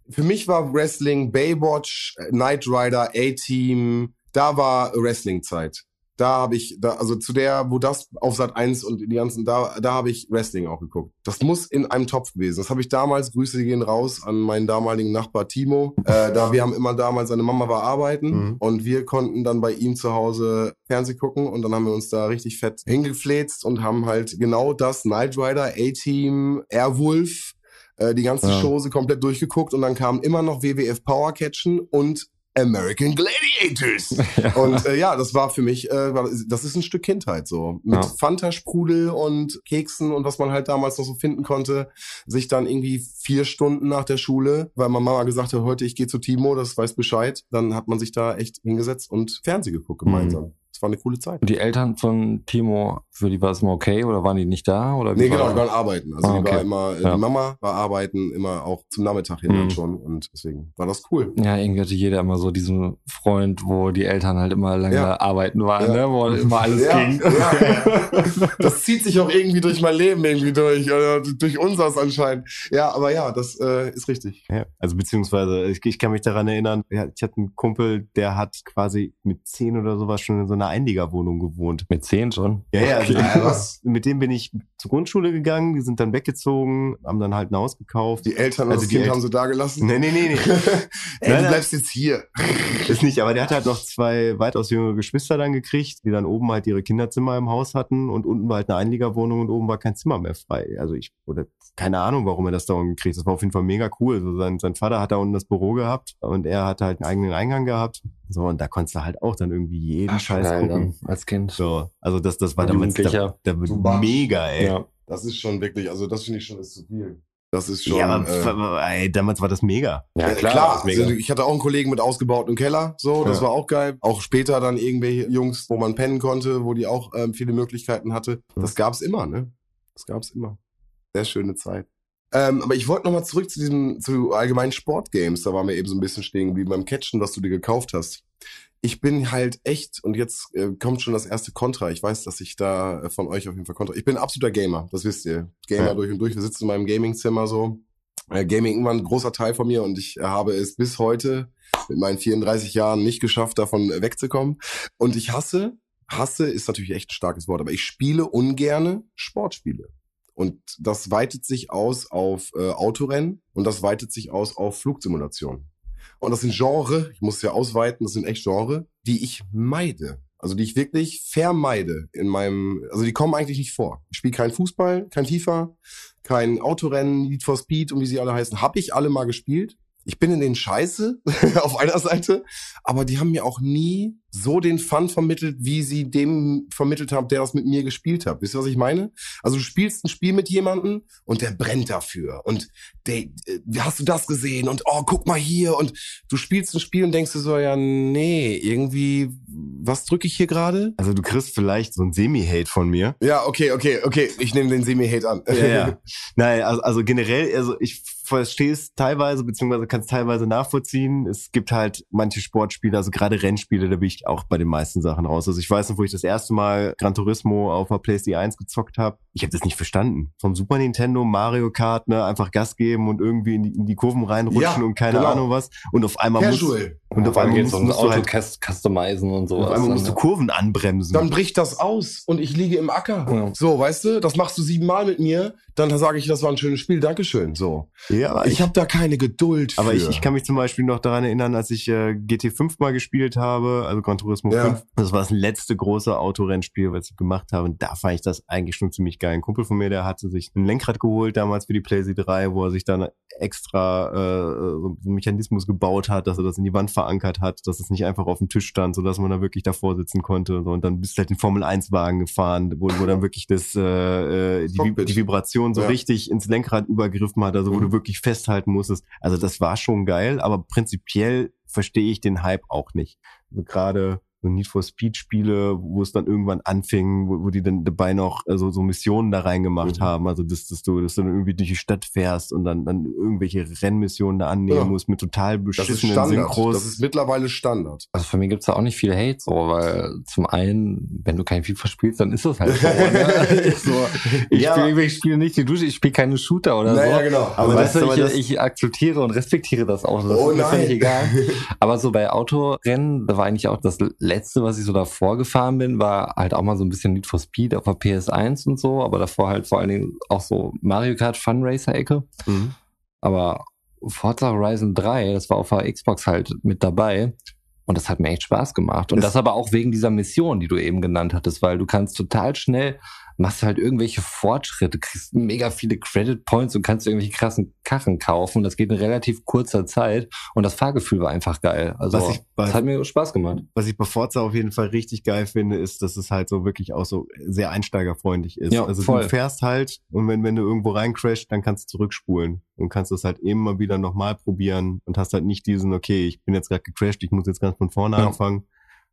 Für mich war Wrestling Baywatch, äh, Knight Rider, A-Team, da war Wrestling-Zeit. Da habe ich, da, also zu der, wo das auf Sat 1 und die ganzen, da, da habe ich Wrestling auch geguckt. Das muss in einem Topf gewesen. Das habe ich damals, Grüße gehen raus an meinen damaligen Nachbar Timo. Äh, da wir haben immer damals, seine Mama war arbeiten Mhm. und wir konnten dann bei ihm zu Hause Fernseh gucken und dann haben wir uns da richtig fett hingefläzt und haben halt genau das, Knight Rider, A-Team, Airwolf, äh, die ganze Ja. Chose komplett durchgeguckt und dann kamen immer noch WWF Power Catchen und American Gladiators. Und äh, ja, das war für mich, äh, das ist ein Stück Kindheit so. Mit Ja. Fanta-Sprudel und Keksen und was man halt damals noch so finden konnte, sich dann irgendwie vier Stunden nach der Schule, weil meine Mama gesagt hat, heute ich gehe zu Timo, das weiß Bescheid, dann hat man sich da echt hingesetzt und Fernsehen geguckt gemeinsam. Das war eine coole Zeit. Und die Eltern von Timo, für die war es immer okay oder waren die nicht da? Oder Nee, genau, die waren arbeiten. Also Ah, die war okay. immer, äh, Ja. die Mama war arbeiten, immer auch zum Nachmittag hin Mhm. schon und deswegen war das cool. Ja, irgendwie hatte jeder immer so diesen Freund, wo die Eltern halt immer lange Ja. arbeiten waren, Ja. ne? wo immer alles Ja, ging. ja. Das zieht sich auch irgendwie durch mein Leben irgendwie durch, oder durch unseres anscheinend. Ja, aber ja, das äh, ist richtig. Ja, also beziehungsweise ich, ich kann mich daran erinnern, ich hatte einen Kumpel, der hat quasi mit zehn oder sowas schon in so einer Einliegerwohnung gewohnt. Mit zehn schon. Ja, ja, also Okay. was, mit dem bin ich zur Grundschule gegangen, die sind dann weggezogen, haben dann halt ein Haus gekauft. Die Eltern und Also das die Kind El- haben sie da gelassen. Nee, nee, nee, nee. Ey, Nein, du bleibst jetzt hier. Ist nicht, aber der hat halt noch zwei weitaus jüngere Geschwister dann gekriegt, die dann oben halt ihre Kinderzimmer im Haus hatten und unten war halt eine Einliegerwohnung und oben war kein Zimmer mehr frei. Also ich, oder keine Ahnung, warum er das da unten gekriegt hat. Das war auf jeden Fall mega cool. So sein, sein Vater hat da unten das Büro gehabt und er hat halt einen eigenen Eingang gehabt. So, und da konntest du halt auch dann irgendwie jeden Scheiß Geil gucken. dann, als Kind. So, also das, das war Als damals da, da mega, ey. Das ist schon wirklich, also das finde ich schon ist zu viel. Das ist schon. Ja, aber äh, ey, damals war das mega. Ja, klar. klar, mega. also ich hatte auch einen Kollegen mit ausgebautem Keller, so, das Ja. war auch geil. Auch später dann irgendwelche Jungs, wo man pennen konnte, wo die auch ähm, viele Möglichkeiten hatte. Das gab's immer, ne? Das gab's immer. Sehr schöne Zeit. Ähm, aber ich wollte nochmal zurück zu diesem, zu allgemeinen Sportgames. Da waren wir eben so ein bisschen stehen geblieben beim Catchen, was du dir gekauft hast. Ich bin halt echt, und jetzt äh, kommt schon das erste Kontra. Ich weiß, dass ich da äh, von euch auf jeden Fall Kontra. Ich bin absoluter Gamer, das wisst ihr. Gamer Ja. durch und durch. Wir sitzen in meinem Gamingzimmer so. Äh, Gaming war ein großer Teil von mir und ich äh, habe es bis heute mit meinen 34 Jahren nicht geschafft, davon äh, wegzukommen. Und ich hasse, hasse ist natürlich echt ein starkes Wort, aber ich spiele ungerne Sportspiele. Und das weitet sich aus auf äh, Autorennen und das weitet sich aus auf Flugsimulation. Und das sind Genre, ich muss es ja ausweiten, das sind echt Genre, die ich meide. Also die ich wirklich vermeide in meinem, also die kommen eigentlich nicht vor. Ich spiele kein Fußball, kein FIFA, kein Autorennen, Need for Speed und wie sie alle heißen. Hab ich alle mal gespielt. Ich bin in den Scheiße auf einer Seite, aber die haben mir auch nie so den Fun vermittelt, wie sie dem vermittelt haben, der das mit mir gespielt hat. Wisst ihr, was ich meine? Also du spielst ein Spiel mit jemandem und der brennt dafür und der, äh, hast du das gesehen und oh, guck mal hier und du spielst ein Spiel und denkst du so, ja, nee, irgendwie, was drücke ich hier gerade? Also du kriegst vielleicht so ein Semi-Hate von mir. Ja, okay, okay, okay, ich nehme den Semi-Hate an. Ja, ja. Nein, also, also generell, also ich verstehe es teilweise, beziehungsweise kann es teilweise nachvollziehen. Es gibt halt manche Sportspiele, also gerade Rennspiele, da bin ich auch bei den meisten Sachen raus. Also ich weiß noch, wo ich das erste Mal Gran Turismo auf der PlayStation 1 gezockt habe. Ich habe das nicht verstanden. Vom Super Nintendo, Mario Kart, ne, einfach Gas geben und irgendwie in die, in die Kurven reinrutschen Ja, und keine genau. Ahnung was. Und auf einmal muss, Und auf Vor allem einmal musst, um musst du Auto halt, cust- customizen und sowas. auf einmal musst du dann, Kurven anbremsen. Dann bricht das aus und ich liege im Acker. Ja. So, weißt du, das machst du siebenmal mit mir, dann sage ich, das war ein schönes Spiel, Dankeschön. So. Ja, aber ich habe da keine Geduld für. Aber ich, ich kann mich zum Beispiel noch daran erinnern, als ich äh, GT5 mal gespielt habe, also Gran Turismo Ja. 5. Das war das letzte große Autorennspiel, was ich gemacht habe. Und da fand ich das eigentlich schon ziemlich geil. Ein Kumpel von mir, der hatte sich ein Lenkrad geholt damals für die PlayStation 3, wo er sich dann extra äh, so einen Mechanismus gebaut hat, dass er das in die Wand verankert hat, dass es nicht einfach auf dem Tisch stand, so dass man da wirklich davor sitzen konnte. So, und dann bist du halt den Formel 1 Wagen gefahren, wo, wo dann wirklich das äh, äh, die, die Vibration so Ja. richtig ins Lenkrad übergriffen hat, also wo Mhm. du wirklich festhalten musstest. Also das war schon geil, aber prinzipiell verstehe ich den Hype auch nicht. Also gerade so Need for Speed Spiele, wo es dann irgendwann anfing, wo, wo die dann dabei noch also so Missionen da reingemacht Mhm. haben, also dass, dass du dass du dann irgendwie durch die Stadt fährst und dann dann irgendwelche Rennmissionen da annehmen Ja. musst mit total das beschissenen Standard. Synchros. Das ist mittlerweile Standard. Also für mich gibt's da auch nicht viel Hate, so, weil zum einen, wenn du kein FIFA spielst, dann ist das halt so. Ne? so ich Ja, spiele Spiele nicht, die du, ich spiele keine Shooter oder Naja, so. genau. Aber das- weißt du, ich, das- ich akzeptiere und respektiere das auch. Das Oh ist mir völlig nein. egal. Aber so bei Autorennen, da war eigentlich auch das letzte, was ich so davor gefahren bin, war halt auch mal so ein bisschen Need for Speed auf der PS1 und so, aber davor halt vor allen Dingen auch so Mario Kart Fun Racer Ecke. Mhm. Aber Forza Horizon 3, das war auf der Xbox halt mit dabei. Und das hat mir echt Spaß gemacht. Und Das- das, aber auch wegen dieser Mission, die du eben genannt hattest, weil du kannst total schnell, machst halt irgendwelche Fortschritte, kriegst mega viele Credit Points und kannst irgendwelche krassen Karren kaufen. Das geht in relativ kurzer Zeit. Und das Fahrgefühl war einfach geil. Also, Was ich bei- das hat mir Spaß gemacht. Was ich bei Forza auf jeden Fall richtig geil finde, ist, dass es halt so wirklich auch so sehr einsteigerfreundlich ist. Ja, also voll. du fährst halt und wenn, wenn du irgendwo reincrasht, dann kannst du zurückspulen und kannst das halt immer wieder nochmal probieren und hast halt nicht diesen, okay, ich bin jetzt gerade gecrashed, ich muss jetzt ganz von vorne Ja. anfangen.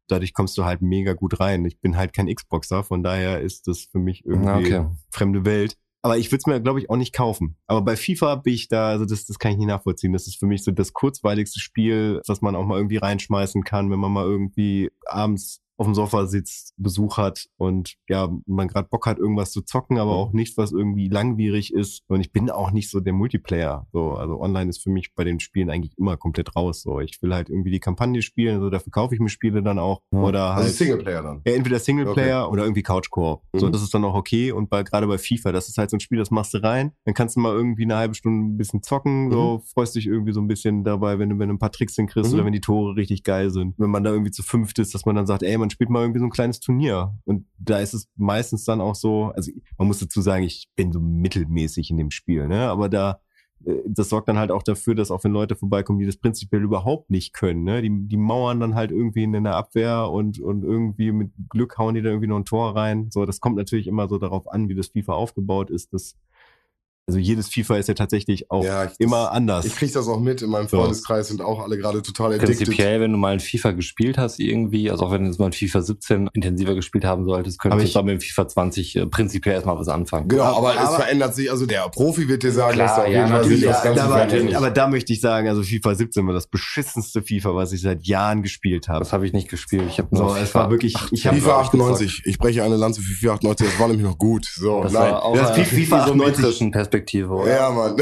Dadurch kommst du halt mega gut rein. Ich bin halt kein Xboxer, von daher ist das für mich irgendwie Okay. fremde Welt. Aber ich würde es mir, glaube ich, auch nicht kaufen. Aber bei FIFA bin ich da, also das, das kann ich nicht nachvollziehen. Das ist für mich so das kurzweiligste Spiel, das man auch mal irgendwie reinschmeißen kann, wenn man mal irgendwie abends auf dem Sofa sitzt, Besuch hat und ja, man gerade Bock hat, irgendwas zu zocken, aber auch nicht, was irgendwie langwierig ist. Und ich bin auch nicht so der Multiplayer. So, also online ist für mich bei den Spielen eigentlich immer komplett raus. So, ich will halt irgendwie die Kampagne spielen, also dafür kaufe ich mir Spiele dann auch. Ja. Oder halt. Also Singleplayer dann. Ja, entweder Singleplayer oder irgendwie Couch Koop. So, Mhm. das ist dann auch okay. Und bei, gerade bei FIFA, das ist halt so ein Spiel, das machst du rein, dann kannst du mal irgendwie eine halbe Stunde ein bisschen zocken, so, freust dich irgendwie so ein bisschen dabei, wenn du, wenn du ein paar Tricks hinkriegst Mhm. oder wenn die Tore richtig geil sind. Wenn man da irgendwie zu fünft ist, dass man dann sagt, ey, man spielt mal irgendwie so ein kleines Turnier. Und da ist es meistens dann auch so, also man muss dazu sagen, ich bin so mittelmäßig in dem Spiel, ne, aber da, äh, das sorgt dann halt auch dafür, dass auch wenn Leute vorbeikommen, die das prinzipiell überhaupt nicht können, ne? Die, die mauern dann halt irgendwie in der Abwehr und, und irgendwie mit Glück hauen die da irgendwie noch ein Tor rein. So, das kommt natürlich immer so darauf an, wie das FIFA aufgebaut ist. Das, also jedes FIFA ist ja tatsächlich auch Ja, ich- immer anders. Ich krieg das auch mit in meinem So. Freundeskreis sind auch alle gerade total addicted. Prinzipiell, wenn du mal ein FIFA gespielt hast irgendwie, also auch wenn du jetzt mal ein FIFA 17 intensiver gespielt haben solltest, Aber könntest du auch mit dem FIFA 20 äh, prinzipiell erstmal was anfangen. Genau, aber, es Aber- verändert sich, also der Profi wird dir sagen, Klar, dass da auf ja, jeden Fall natürlich, ja, aber, aber da möchte ich sagen, also FIFA 17 war das beschissenste FIFA, was ich seit Jahren gespielt habe. Das habe ich nicht gespielt. Ich habe So, nur es war wirklich, ich habe FIFA 98, ich breche eine Lanze für FIFA 98, das war nämlich noch gut. So, Das nein. war auch das FIFA so 98 isometrischen Perspektive, oder? ja, Mann.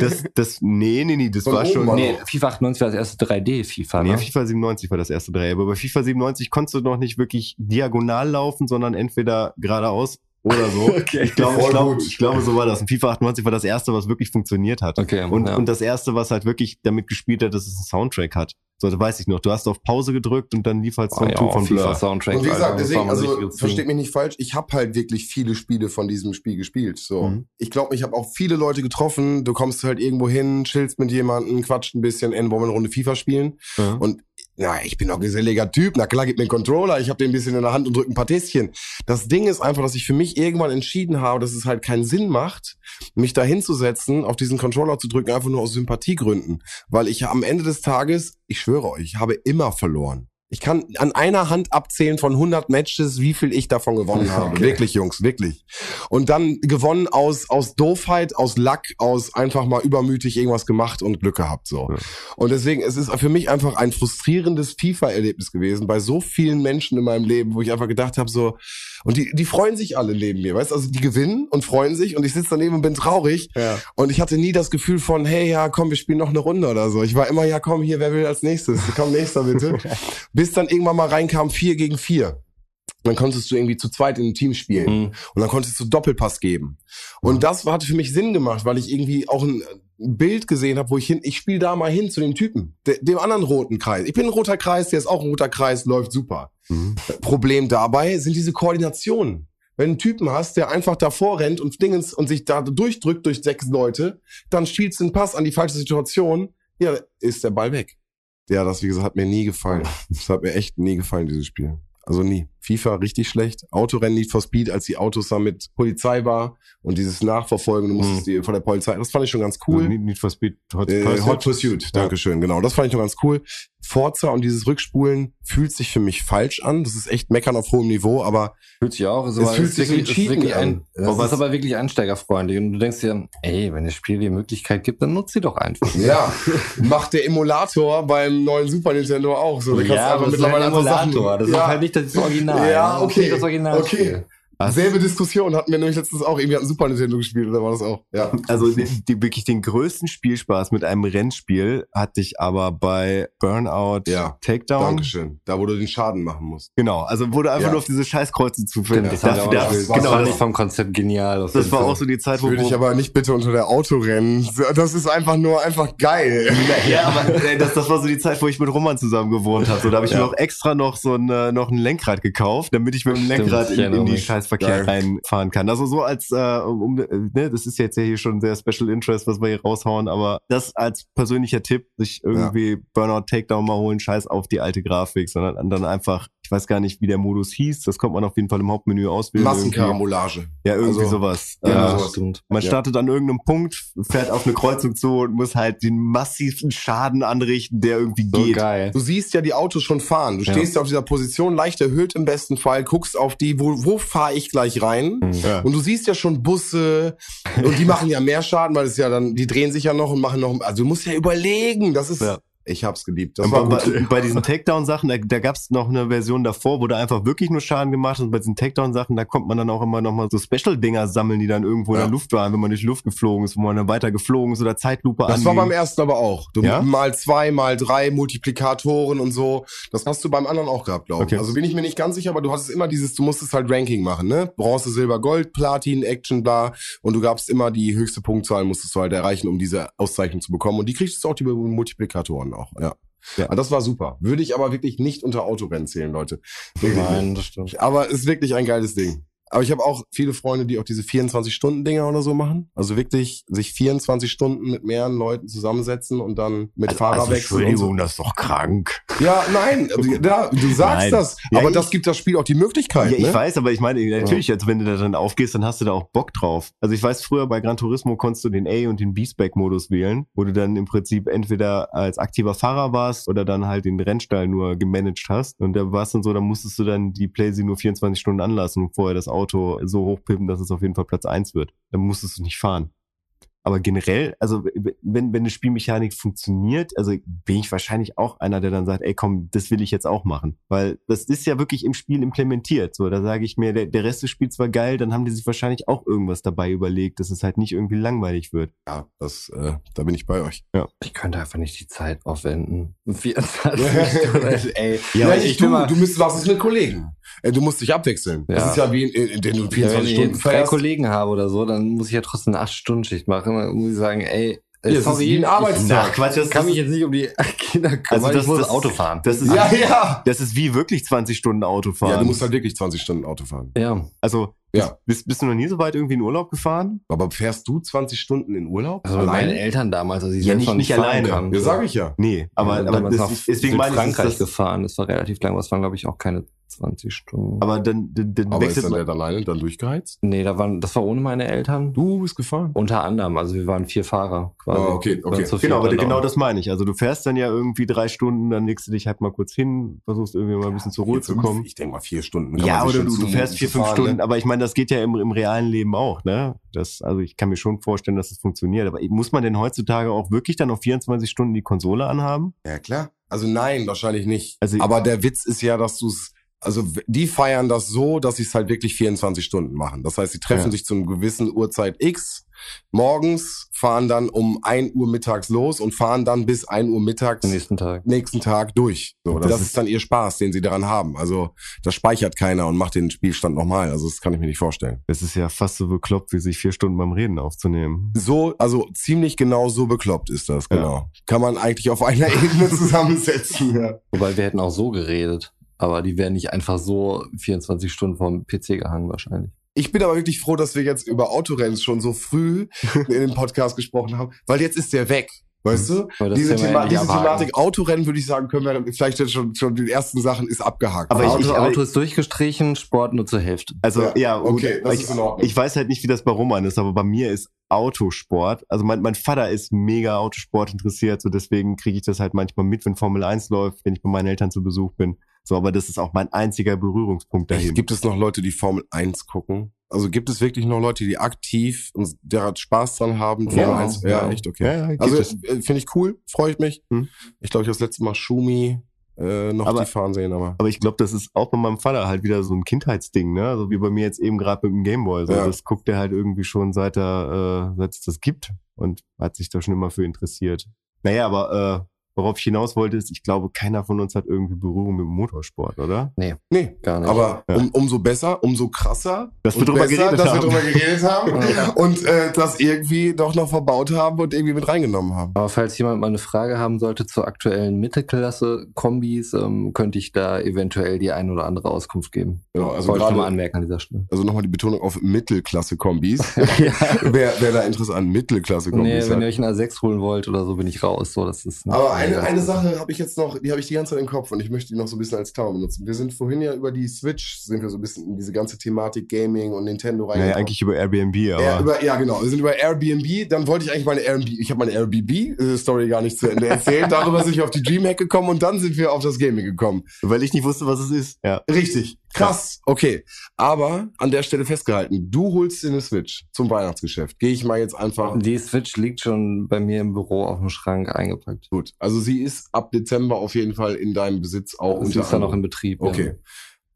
das, das, nee, nee, nee, das Von war schon, Nee, FIFA 98 war das erste 3D-FIFA, Nee, ne? FIFA 97 war das erste drei. Aber bei FIFA 97 konntest du noch nicht wirklich diagonal laufen, sondern entweder geradeaus oder so. Okay. Ich glaube, ich glaube, ich glaube, so war das. Und FIFA 98 war das erste, was wirklich funktioniert hat. Okay, Und, ja. und das erste, was halt wirklich damit gespielt hat, dass es einen Soundtrack hat. So, das weiß ich noch. Du hast auf Pause gedrückt und dann lief halt Song oh, ja, 2 von FIFA. Soundtrack. Und wie gesagt, das deswegen, also versteht mich nicht falsch, ich habe halt wirklich viele Spiele von diesem Spiel gespielt. So, Mhm. ich glaube, ich habe auch viele Leute getroffen. Du kommst halt irgendwo hin, chillst mit jemandem, quatscht ein bisschen, ey, wollen wir eine Runde FIFA spielen? Ja. Und na, ich bin doch geselliger Typ. Na klar, gib mir einen Controller. Ich habe den ein bisschen in der Hand und drücke ein paar Tässchen. Das Ding ist einfach, dass ich für mich irgendwann entschieden habe, dass es halt keinen Sinn macht, mich da hinzusetzen, auf diesen Controller zu drücken, einfach nur aus Sympathiegründen. Weil ich am Ende des Tages, ich schwöre euch, ich habe immer verloren. Ich kann an einer Hand abzählen von 100 Matches, wie viel ich davon gewonnen habe. Okay. Wirklich, Jungs, wirklich. Und dann gewonnen aus, aus Doofheit, aus Lack, aus einfach mal übermütig irgendwas gemacht und Glück gehabt, so. Ja. Und deswegen, es ist für mich einfach ein frustrierendes FIFA-Erlebnis gewesen bei so vielen Menschen in meinem Leben, wo ich einfach gedacht habe, so, und die, die freuen sich alle neben mir, weißt du, also die gewinnen und freuen sich und ich sitze daneben und bin traurig Ja. und ich hatte nie das Gefühl von, hey, ja, komm, wir spielen noch eine Runde oder so. Ich war immer, ja, komm, hier, wer will als nächstes? Komm, nächster bitte. Bis dann irgendwann mal reinkam, vier gegen vier. Dann konntest du irgendwie zu zweit in einem Team spielen. Mhm. Und dann konntest du Doppelpass geben. Und das hat für mich Sinn gemacht, weil ich irgendwie auch ein, ein Bild gesehen habe, wo ich hin, ich spiele da mal hin zu dem Typen, de, dem anderen roten Kreis. Ich bin ein roter Kreis, der ist auch ein roter Kreis, läuft super. Mhm. Problem dabei sind diese Koordinationen. Wenn du einen Typen hast, der einfach davor rennt und Dingens und sich da durchdrückt durch sechs Leute, dann spielst du einen Pass an die falsche Situation, ja, ist der Ball weg. Ja, das, wie gesagt, hat mir nie gefallen. Das hat mir echt nie gefallen, dieses Spiel. Also nie. FIFA richtig schlecht. Autorennen Need for Speed, als die Autos da mit Polizei war und dieses Nachverfolgen, du musstest die von der Polizei, das fand ich schon ganz cool. Need, Need for Speed, Hot, Äh, Pursuit. Hot Pursuit, Dankeschön, genau. Das fand ich noch ganz cool. Forza und dieses Rückspulen fühlt sich für mich falsch an. Das ist echt meckern auf hohem Niveau, aber Fühlt sich auch. So, Es fühlt sich wirklich, Cheaten wirklich an. ein, das Aber ist aber wirklich einsteigerfreundlich. Und du denkst dir, ey, wenn das Spiel die Möglichkeit gibt, dann nutzt sie doch einfach. ja, macht der Emulator beim neuen Super Nintendo auch so. Da kannst du einfach mittlerweile ein einfach Sachen- Emulator. Das ja. ist halt nicht das Original. Ja, Das ist okay. Das Original. Okay. Selbe Diskussion hatten wir nämlich letztens auch. Irgendwie hat ein Super Nintendo gespielt, oder war das auch? Ja. Also die, die, wirklich den größten Spielspaß mit einem Rennspiel hatte ich aber bei Burnout Ja, Takedown. Dankeschön. Da, wo du den Schaden machen musst. Genau, also wurde einfach Ja. nur auf diese Scheißkreuze zu Stimmt, das, das, war das genau, fand das, ich vom Konzept genial. das war auch so die Zeit, wo, Würde ich wo aber nicht bitte unter der Autorennen. Das ist einfach nur einfach geil. ja, aber äh, das, das war so die Zeit, wo ich mit Roman zusammen gewohnt habe. So, da habe ich Ja. mir auch extra noch so ein, äh, noch ein Lenkrad gekauft, damit ich mit dem Lenkrad ich in, in die mich. Geil. reinfahren kann. Also so als, äh, um, ne, das ist jetzt ja hier schon sehr Special Interest, was wir hier raushauen, aber das als persönlicher Tipp, sich irgendwie Burnout Takedown mal holen, scheiß auf die alte Grafik, sondern dann einfach, ich weiß gar nicht, wie der Modus hieß, das kommt man auf jeden Fall im Hauptmenü auswählen. Irgendwie. Massenkarambolage. Ja, irgendwie Also, sowas. Ja, Äh, sowas. stimmt. man Ja. startet an irgendeinem Punkt, fährt auf eine Kreuzung zu und muss halt den massiven Schaden anrichten, der irgendwie So geht. geil. Du siehst ja die Autos schon fahren. Du Ja. stehst ja auf dieser Position, leicht erhöht im besten Fall, guckst auf die, wo, wo fahre ich gleich rein? Ja. Und du siehst ja schon Busse und die machen ja mehr Schaden, weil es ja dann, die drehen sich ja noch und machen noch, also du musst ja überlegen, das ist, Ja. Ich hab's geliebt. Das war bei, gut. bei, bei diesen Takedown-Sachen, da, da gab es noch eine Version davor, wo da einfach wirklich nur Schaden gemacht hat. Und bei diesen Takedown-Sachen, da kommt man dann auch immer noch mal so Special-Dinger sammeln, die dann irgendwo in Ja. der Luft waren, wenn man durch Luft geflogen ist, wo man dann weiter geflogen ist oder Zeitlupe Das war anging. beim ersten aber auch. Du Ja? mal zwei, mal drei Multiplikatoren und so. Das hast du beim anderen auch gehabt, glaube ich. Okay. Also bin ich mir nicht ganz sicher, aber du hattest immer dieses, du musstest halt Ranking machen, ne? Bronze, Silber, Gold, Platin, Action, bla. Und du gabst immer die höchste Punktzahl, musstest du halt erreichen, um diese Auszeichnung zu bekommen. Und die kriegst du auch die Multiplikatoren auch, ja. Ja. Aber das war super. Würde ich aber wirklich nicht unter Autorennen zählen, Leute. Wirklich. Nein, das stimmt. Aber ist wirklich ein geiles Ding. Aber ich habe auch viele Freunde, die auch diese 24-Stunden-Dinger oder so machen. Also wirklich sich 24 Stunden mit mehreren Leuten zusammensetzen und dann mit Fahrer also, wechseln. Und so. Entschuldigung, das ist doch krank. Ja, nein, also, ja, du sagst Nein. das. Ja, aber ich- das gibt das Spiel auch die Möglichkeit. Ja, ich ne? weiß, aber ich meine, natürlich, also wenn du da dann aufgehst, dann hast du da auch Bock drauf. Also ich weiß, früher bei Gran Turismo konntest du den A- und den B-Spec-Modus wählen, wo du dann im Prinzip entweder als aktiver Fahrer warst oder dann halt den Rennstall nur gemanagt hast. Und da war es dann so, da musstest du dann die Playsee nur 24 Stunden anlassen und vorher das Auto so hochpimpen, dass es auf jeden Fall Platz eins wird. Dann musstest du nicht fahren. Aber generell, also wenn, wenn eine Spielmechanik funktioniert, also bin ich wahrscheinlich auch einer, der dann sagt, ey komm, das will ich jetzt auch machen. Weil das ist ja wirklich im Spiel implementiert. So, da sage ich mir, der, der Rest des Spiels war geil, dann haben die sich wahrscheinlich auch irgendwas dabei überlegt, dass es halt nicht irgendwie langweilig wird. Ja, das, äh, da bin ich bei euch. Ich könnte einfach nicht die Zeit aufwenden. 24 Stunden, ey. Ja, aber ich, bin du, mal- du müsst, was ist mit Kollegen? Du musst dich abwechseln. Das Ja. ist ja wie, in, in, in du Ja, 24 wenn ich Stunden jetzt drei. Kollegen habe oder so, dann muss ich ja trotzdem eine 8-Stunden-Schicht machen. Dann muss ich sagen, ey, äh, Ja, wie ein Arbeitstag. ich Quatsch, das kann mich jetzt nicht um die Kinder kümmern, Also das- ich muss das- Auto fahren. Das ist, Ja, ja. das ist wie wirklich 20 Stunden Autofahren. Ja, du musst halt wirklich 20 Stunden Auto fahren. Ja, also, Ja. bist, bist du noch nie so weit irgendwie in Urlaub gefahren? Aber fährst du 20 Stunden in Urlaub? also meine Eltern damals, als ich Ja, nicht- nicht alleine. Kann. Ja, sag ich ja. Nee, aber, Ja, aber das, deswegen meine ich, Frankreich das, gefahren. Das war relativ lang. Das waren, glaube ich, auch keine 20 Stunden. aber dann, dann, dann Aber ist wechselt dann man. der alleine dann durchgeheizt? nee, da waren, das war ohne meine Eltern. Du bist gefahren. Unter anderem, also wir waren vier Fahrer quasi. Ah, okay, okay. Genau, aber genau auch. das meine ich. Also du fährst dann ja irgendwie drei Stunden, dann legst du dich halt mal kurz hin, versuchst irgendwie mal ein bisschen zur Ruhe Vier, zu kommen. Ich denke mal vier Stunden. kann Ja, oder du, du fährst vier, fünf fahren, Stunden, Ne? aber ich meine, das geht ja im, im realen Leben auch, ne? Das, also ich kann mir schon vorstellen, dass das funktioniert. Aber muss man denn heutzutage auch wirklich dann auf 24 Stunden die Konsole anhaben? Ja, klar. Also nein, wahrscheinlich nicht. Also- aber der Witz ist ja, dass du es also die feiern das so, dass sie es halt wirklich 24 Stunden machen. Das heißt, sie treffen Ja. sich zu einer gewissen Uhrzeit X morgens, fahren dann um 1 Uhr mittags los und fahren dann bis 1 Uhr mittags nächsten Tag. nächsten Tag durch. So, das, Das ist, ist- dann ihr Spaß, den sie daran haben. Also das speichert keiner und macht den Spielstand nochmal. Also das kann ich mir nicht vorstellen. Es ist ja fast so bekloppt, wie sich vier Stunden beim Reden aufzunehmen. So, also ziemlich genau so bekloppt ist das, genau. Kann man eigentlich auf einer Ebene zusammensetzen. Ja. Wobei wir hätten auch so geredet. Aber die wären nicht einfach so 24 Stunden vom PC gehangen wahrscheinlich. Ich bin aber wirklich froh, dass wir jetzt über Autorennen schon so früh in dem Podcast gesprochen haben, weil jetzt ist der weg. Weißt du? Aber das Diese, Thema diese. Thematik Autorennen, würde ich sagen, können wir vielleicht jetzt schon, schon die ersten Sachen ist abgehakt. Aber Aber ich- Auto, ich- aber Auto ist durchgestrichen, Sport nur zur Hälfte. Also Ja, ja, gut, okay, das ich, ist in Ordnung. ich weiß halt nicht, wie das bei Roman ist, aber bei mir ist Autosport. Also mein, mein Vater ist mega Autosport interessiert, so deswegen kriege ich das halt manchmal mit, wenn Formel 1 läuft, wenn ich bei meinen Eltern zu Besuch bin. So, aber das ist auch mein einziger Berührungspunkt dahin. Gibt es noch Leute, die Formel 1 gucken? Also gibt es wirklich noch Leute, die aktiv und der Spaß dran haben? Formel Ja, 1? Ja, ja. echt, okay. Ja, ja, also äh, finde ich cool, freue ich mich. Hm. Ich glaube, ich habe das letzte Mal Schumi äh, noch Aber- die fahren sehen, aber Aber ich glaube, das ist auch bei meinem Vater halt wieder so ein Kindheitsding, ne? So wie bei mir jetzt eben gerade mit dem Gameboy. So, Ja. Das guckt er halt irgendwie schon seit er, äh, seit es das gibt und hat sich da schon immer für interessiert. Naja, aber äh, worauf ich hinaus wollte, ist, ich glaube, keiner von uns hat irgendwie Berührung mit dem Motorsport, oder? nee. Gar nicht. Aber Ja. um, umso besser, umso krasser, Dass wir drüber besser, geredet dass haben. wir drüber geredet haben Ja. und äh, das irgendwie doch noch verbaut haben und irgendwie mit reingenommen haben. Aber falls jemand mal eine Frage haben sollte zur aktuellen Mittelklasse-Kombis, ähm, könnte ich da eventuell die ein oder andere Auskunft geben. Genau, also Wollte ich mal anmerken an dieser Stelle. Also nochmal die Betonung auf Mittelklasse-Kombis. ja. wer, wer da Interesse an Nee, Mittelklasse-Kombis wenn ihr hat. euch einen A6 holen wollt oder so, bin ich raus. So, das ist Aber eine, eine Sache habe ich jetzt noch, die habe ich die ganze Zeit im Kopf und ich möchte die noch so ein bisschen als Klammer benutzen. Wir sind vorhin ja über die Switch, sind wir so ein bisschen in diese ganze Thematik Gaming und Nintendo Naja, reingekommen. eigentlich über Airbnb, aber Ja, über, ja, genau. Wir sind über Airbnb. Dann wollte ich eigentlich meine Airbnb, ich habe meine Airbnb-Story gar nicht zu Ende erzählt. Darüber sind wir auf die Dreamhack gekommen und dann sind wir auf das Gaming gekommen. weil ich nicht wusste, was es ist. Ja. Richtig. Krass. Okay. Aber an der Stelle festgehalten, du holst dir eine Switch zum Weihnachtsgeschäft. Gehe ich mal jetzt einfach. Die Switch liegt schon bei mir im Büro auf dem Schrank eingepackt. Gut. Also sie ist ab Dezember auf jeden Fall in deinem Besitz auch. Sie unter ist dann noch in Betrieb. Okay.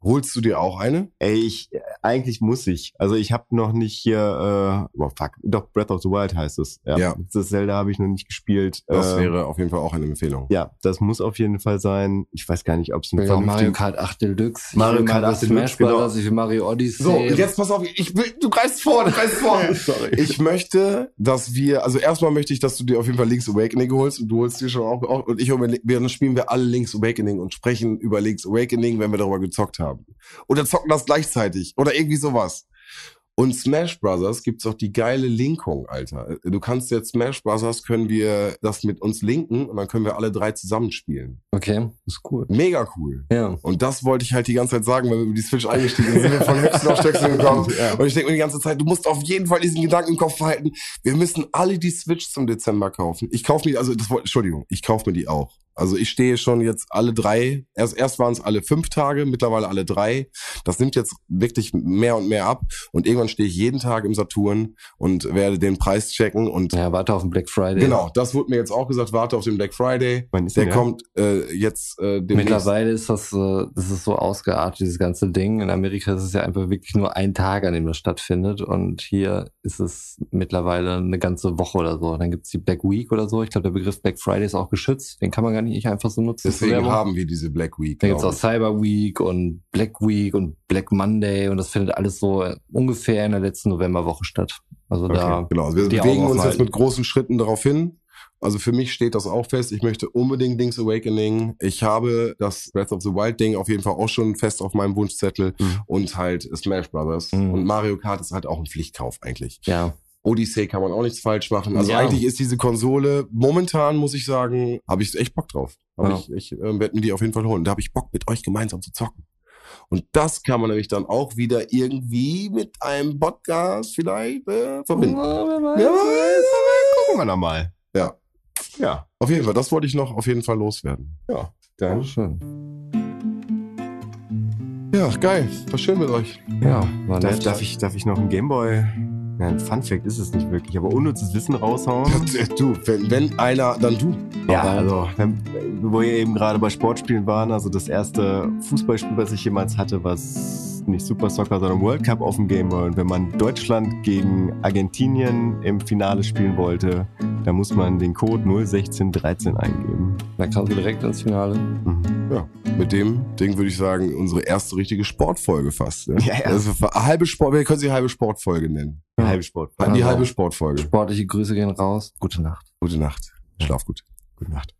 Holst du dir auch eine? Ey, ich äh, eigentlich muss ich. Also ich habe noch nicht hier, äh, oh fuck, doch Breath of the Wild heißt es. Ja. Ja. Das Zelda habe ich noch nicht gespielt. Das Ähm, wäre auf jeden Fall auch eine Empfehlung. Ja, das muss auf jeden Fall sein. Ich weiß gar nicht, ob es ein auch Mario Kart 8 Deluxe. Ich Mario Kart Mario 8 Deluxe, genau. Ich will Mario Odyssey. So, jetzt pass auf, ich will, du greifst vor, du greifst vor. Sorry. Ich möchte, dass wir, also erstmal möchte ich, dass du dir auf jeden Fall Link's Awakening holst und du holst dir schon auch, auch und ich mir, wir- dann spielen wir alle Link's Awakening und sprechen über Link's Awakening, wenn wir darüber gezockt haben. Oder zocken das gleichzeitig oder irgendwie sowas. Und Smash Brothers gibt's auch die geile Linkung, Alter. Du kannst jetzt Smash Brothers, können wir das mit uns linken und dann können wir alle drei zusammenspielen. Okay, ist cool. Mega cool. Ja. Und das wollte ich halt die ganze Zeit sagen, weil wir über die Switch eingestiegen sind, sind wir von Höchsten auf Stöckchen gekommen. Und ich denke mir die ganze Zeit, du musst auf jeden Fall diesen Gedanken im Kopf behalten. Wir müssen alle die Switch zum Dezember kaufen. Ich kaufe mir, also das wollte, Entschuldigung, ich kaufe mir die auch. Also ich stehe schon jetzt alle drei, erst, erst waren es alle fünf Tage, mittlerweile alle drei. Das nimmt jetzt wirklich mehr und mehr ab. Und irgendwann stehe ich jeden Tag im Saturn und werde den Preis checken. Und Ja, warte auf den Black Friday. genau, das wurde mir jetzt auch gesagt, warte auf den Black Friday. Der denn kommt äh, jetzt äh, demnächst. Mittlerweile ist das, äh, das ist so ausgeartet, dieses ganze Ding. In Amerika ist es ja einfach wirklich nur ein Tag, an dem das stattfindet. Und hier ist es mittlerweile eine ganze Woche oder so. Dann gibt's die Black Week oder so. Ich glaube, der Begriff Black Friday ist auch geschützt. Den kann man gar nicht einfach so nutzen. Deswegen haben wir diese Black Week. Dann gibt's glaub auch Cyber Week und Black Week und Black Monday und das findet alles so äh, ungefähr in der letzten Novemberwoche statt. Also da Okay, genau. Also wir bewegen uns jetzt mit großen Schritten darauf hin. Also für mich steht das auch fest. Ich möchte unbedingt Link's Awakening. Ich habe das Breath of the Wild Ding auf jeden Fall auch schon fest auf meinem Wunschzettel Mhm. und halt Smash Brothers. Mhm. Und Mario Kart ist halt auch ein Pflichtkauf eigentlich. ja, Odyssey kann man auch nichts falsch machen. Also Ja. eigentlich ist diese Konsole, momentan muss ich sagen, habe ich echt Bock drauf. Aber Ja. ich, ich äh, werde mir die auf jeden Fall holen. Da habe ich Bock, mit euch gemeinsam zu zocken. Und das kann man nämlich dann auch wieder irgendwie mit einem Podcast vielleicht äh, verbinden. Ja, gucken wir da mal. Ja. Ja, Auf jeden Fall, das wollte ich noch auf jeden Fall loswerden. ja. Dann schön. Ja, geil. War schön mit euch. Ja, war darf, nett. darf, ich, darf ich noch einen Gameboy Ja, ein Fun Fact ist es nicht wirklich, aber unnützes Wissen raushauen. Du, wenn, wenn einer, dann du. Ja, also, wenn, wo wir eben gerade bei Sportspielen waren, also das erste Fußballspiel, was ich jemals hatte, was nicht Super Soccer, sondern World Cup auf dem Game Boy. Und wenn man Deutschland gegen Argentinien im Finale spielen wollte, dann muss man den Code 01613 eingeben. Dann kannst du direkt ins Finale. Mhm. Ja, mit dem Ding würde ich sagen, unsere erste richtige Sportfolge fast. Ne? Ja, ja. Also halbe Sport, wir können sie halbe Sportfolge nennen. Die halbe Sport. An die halbe Sportfolge. Sportliche Grüße gehen raus. Gute Nacht. Gute Nacht. Schlaf gut. Gute Nacht.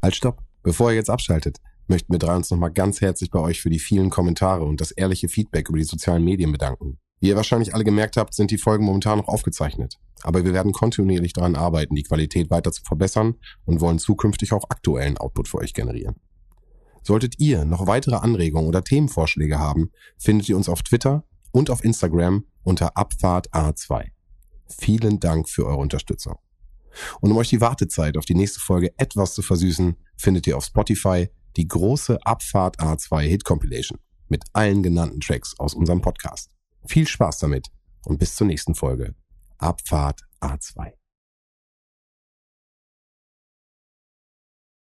Halt, stopp. Bevor ihr jetzt abschaltet, möchten wir drei uns nochmal ganz herzlich bei euch für die vielen Kommentare und das ehrliche Feedback über die sozialen Medien bedanken. Wie ihr wahrscheinlich alle gemerkt habt, sind die Folgen momentan noch aufgezeichnet. Aber wir werden kontinuierlich daran arbeiten, die Qualität weiter zu verbessern und wollen zukünftig auch aktuellen Output für euch generieren. Solltet ihr noch weitere Anregungen oder Themenvorschläge haben, findet ihr uns auf Twitter und auf Instagram unter Abfahrt A2. Vielen Dank für eure Unterstützung. Und um euch die Wartezeit auf die nächste Folge etwas zu versüßen, findet ihr auf Spotify die große Abfahrt A2 Hit Compilation mit allen genannten Tracks aus unserem Podcast. Viel Spaß damit und bis zur nächsten Folge. Abfahrt A2.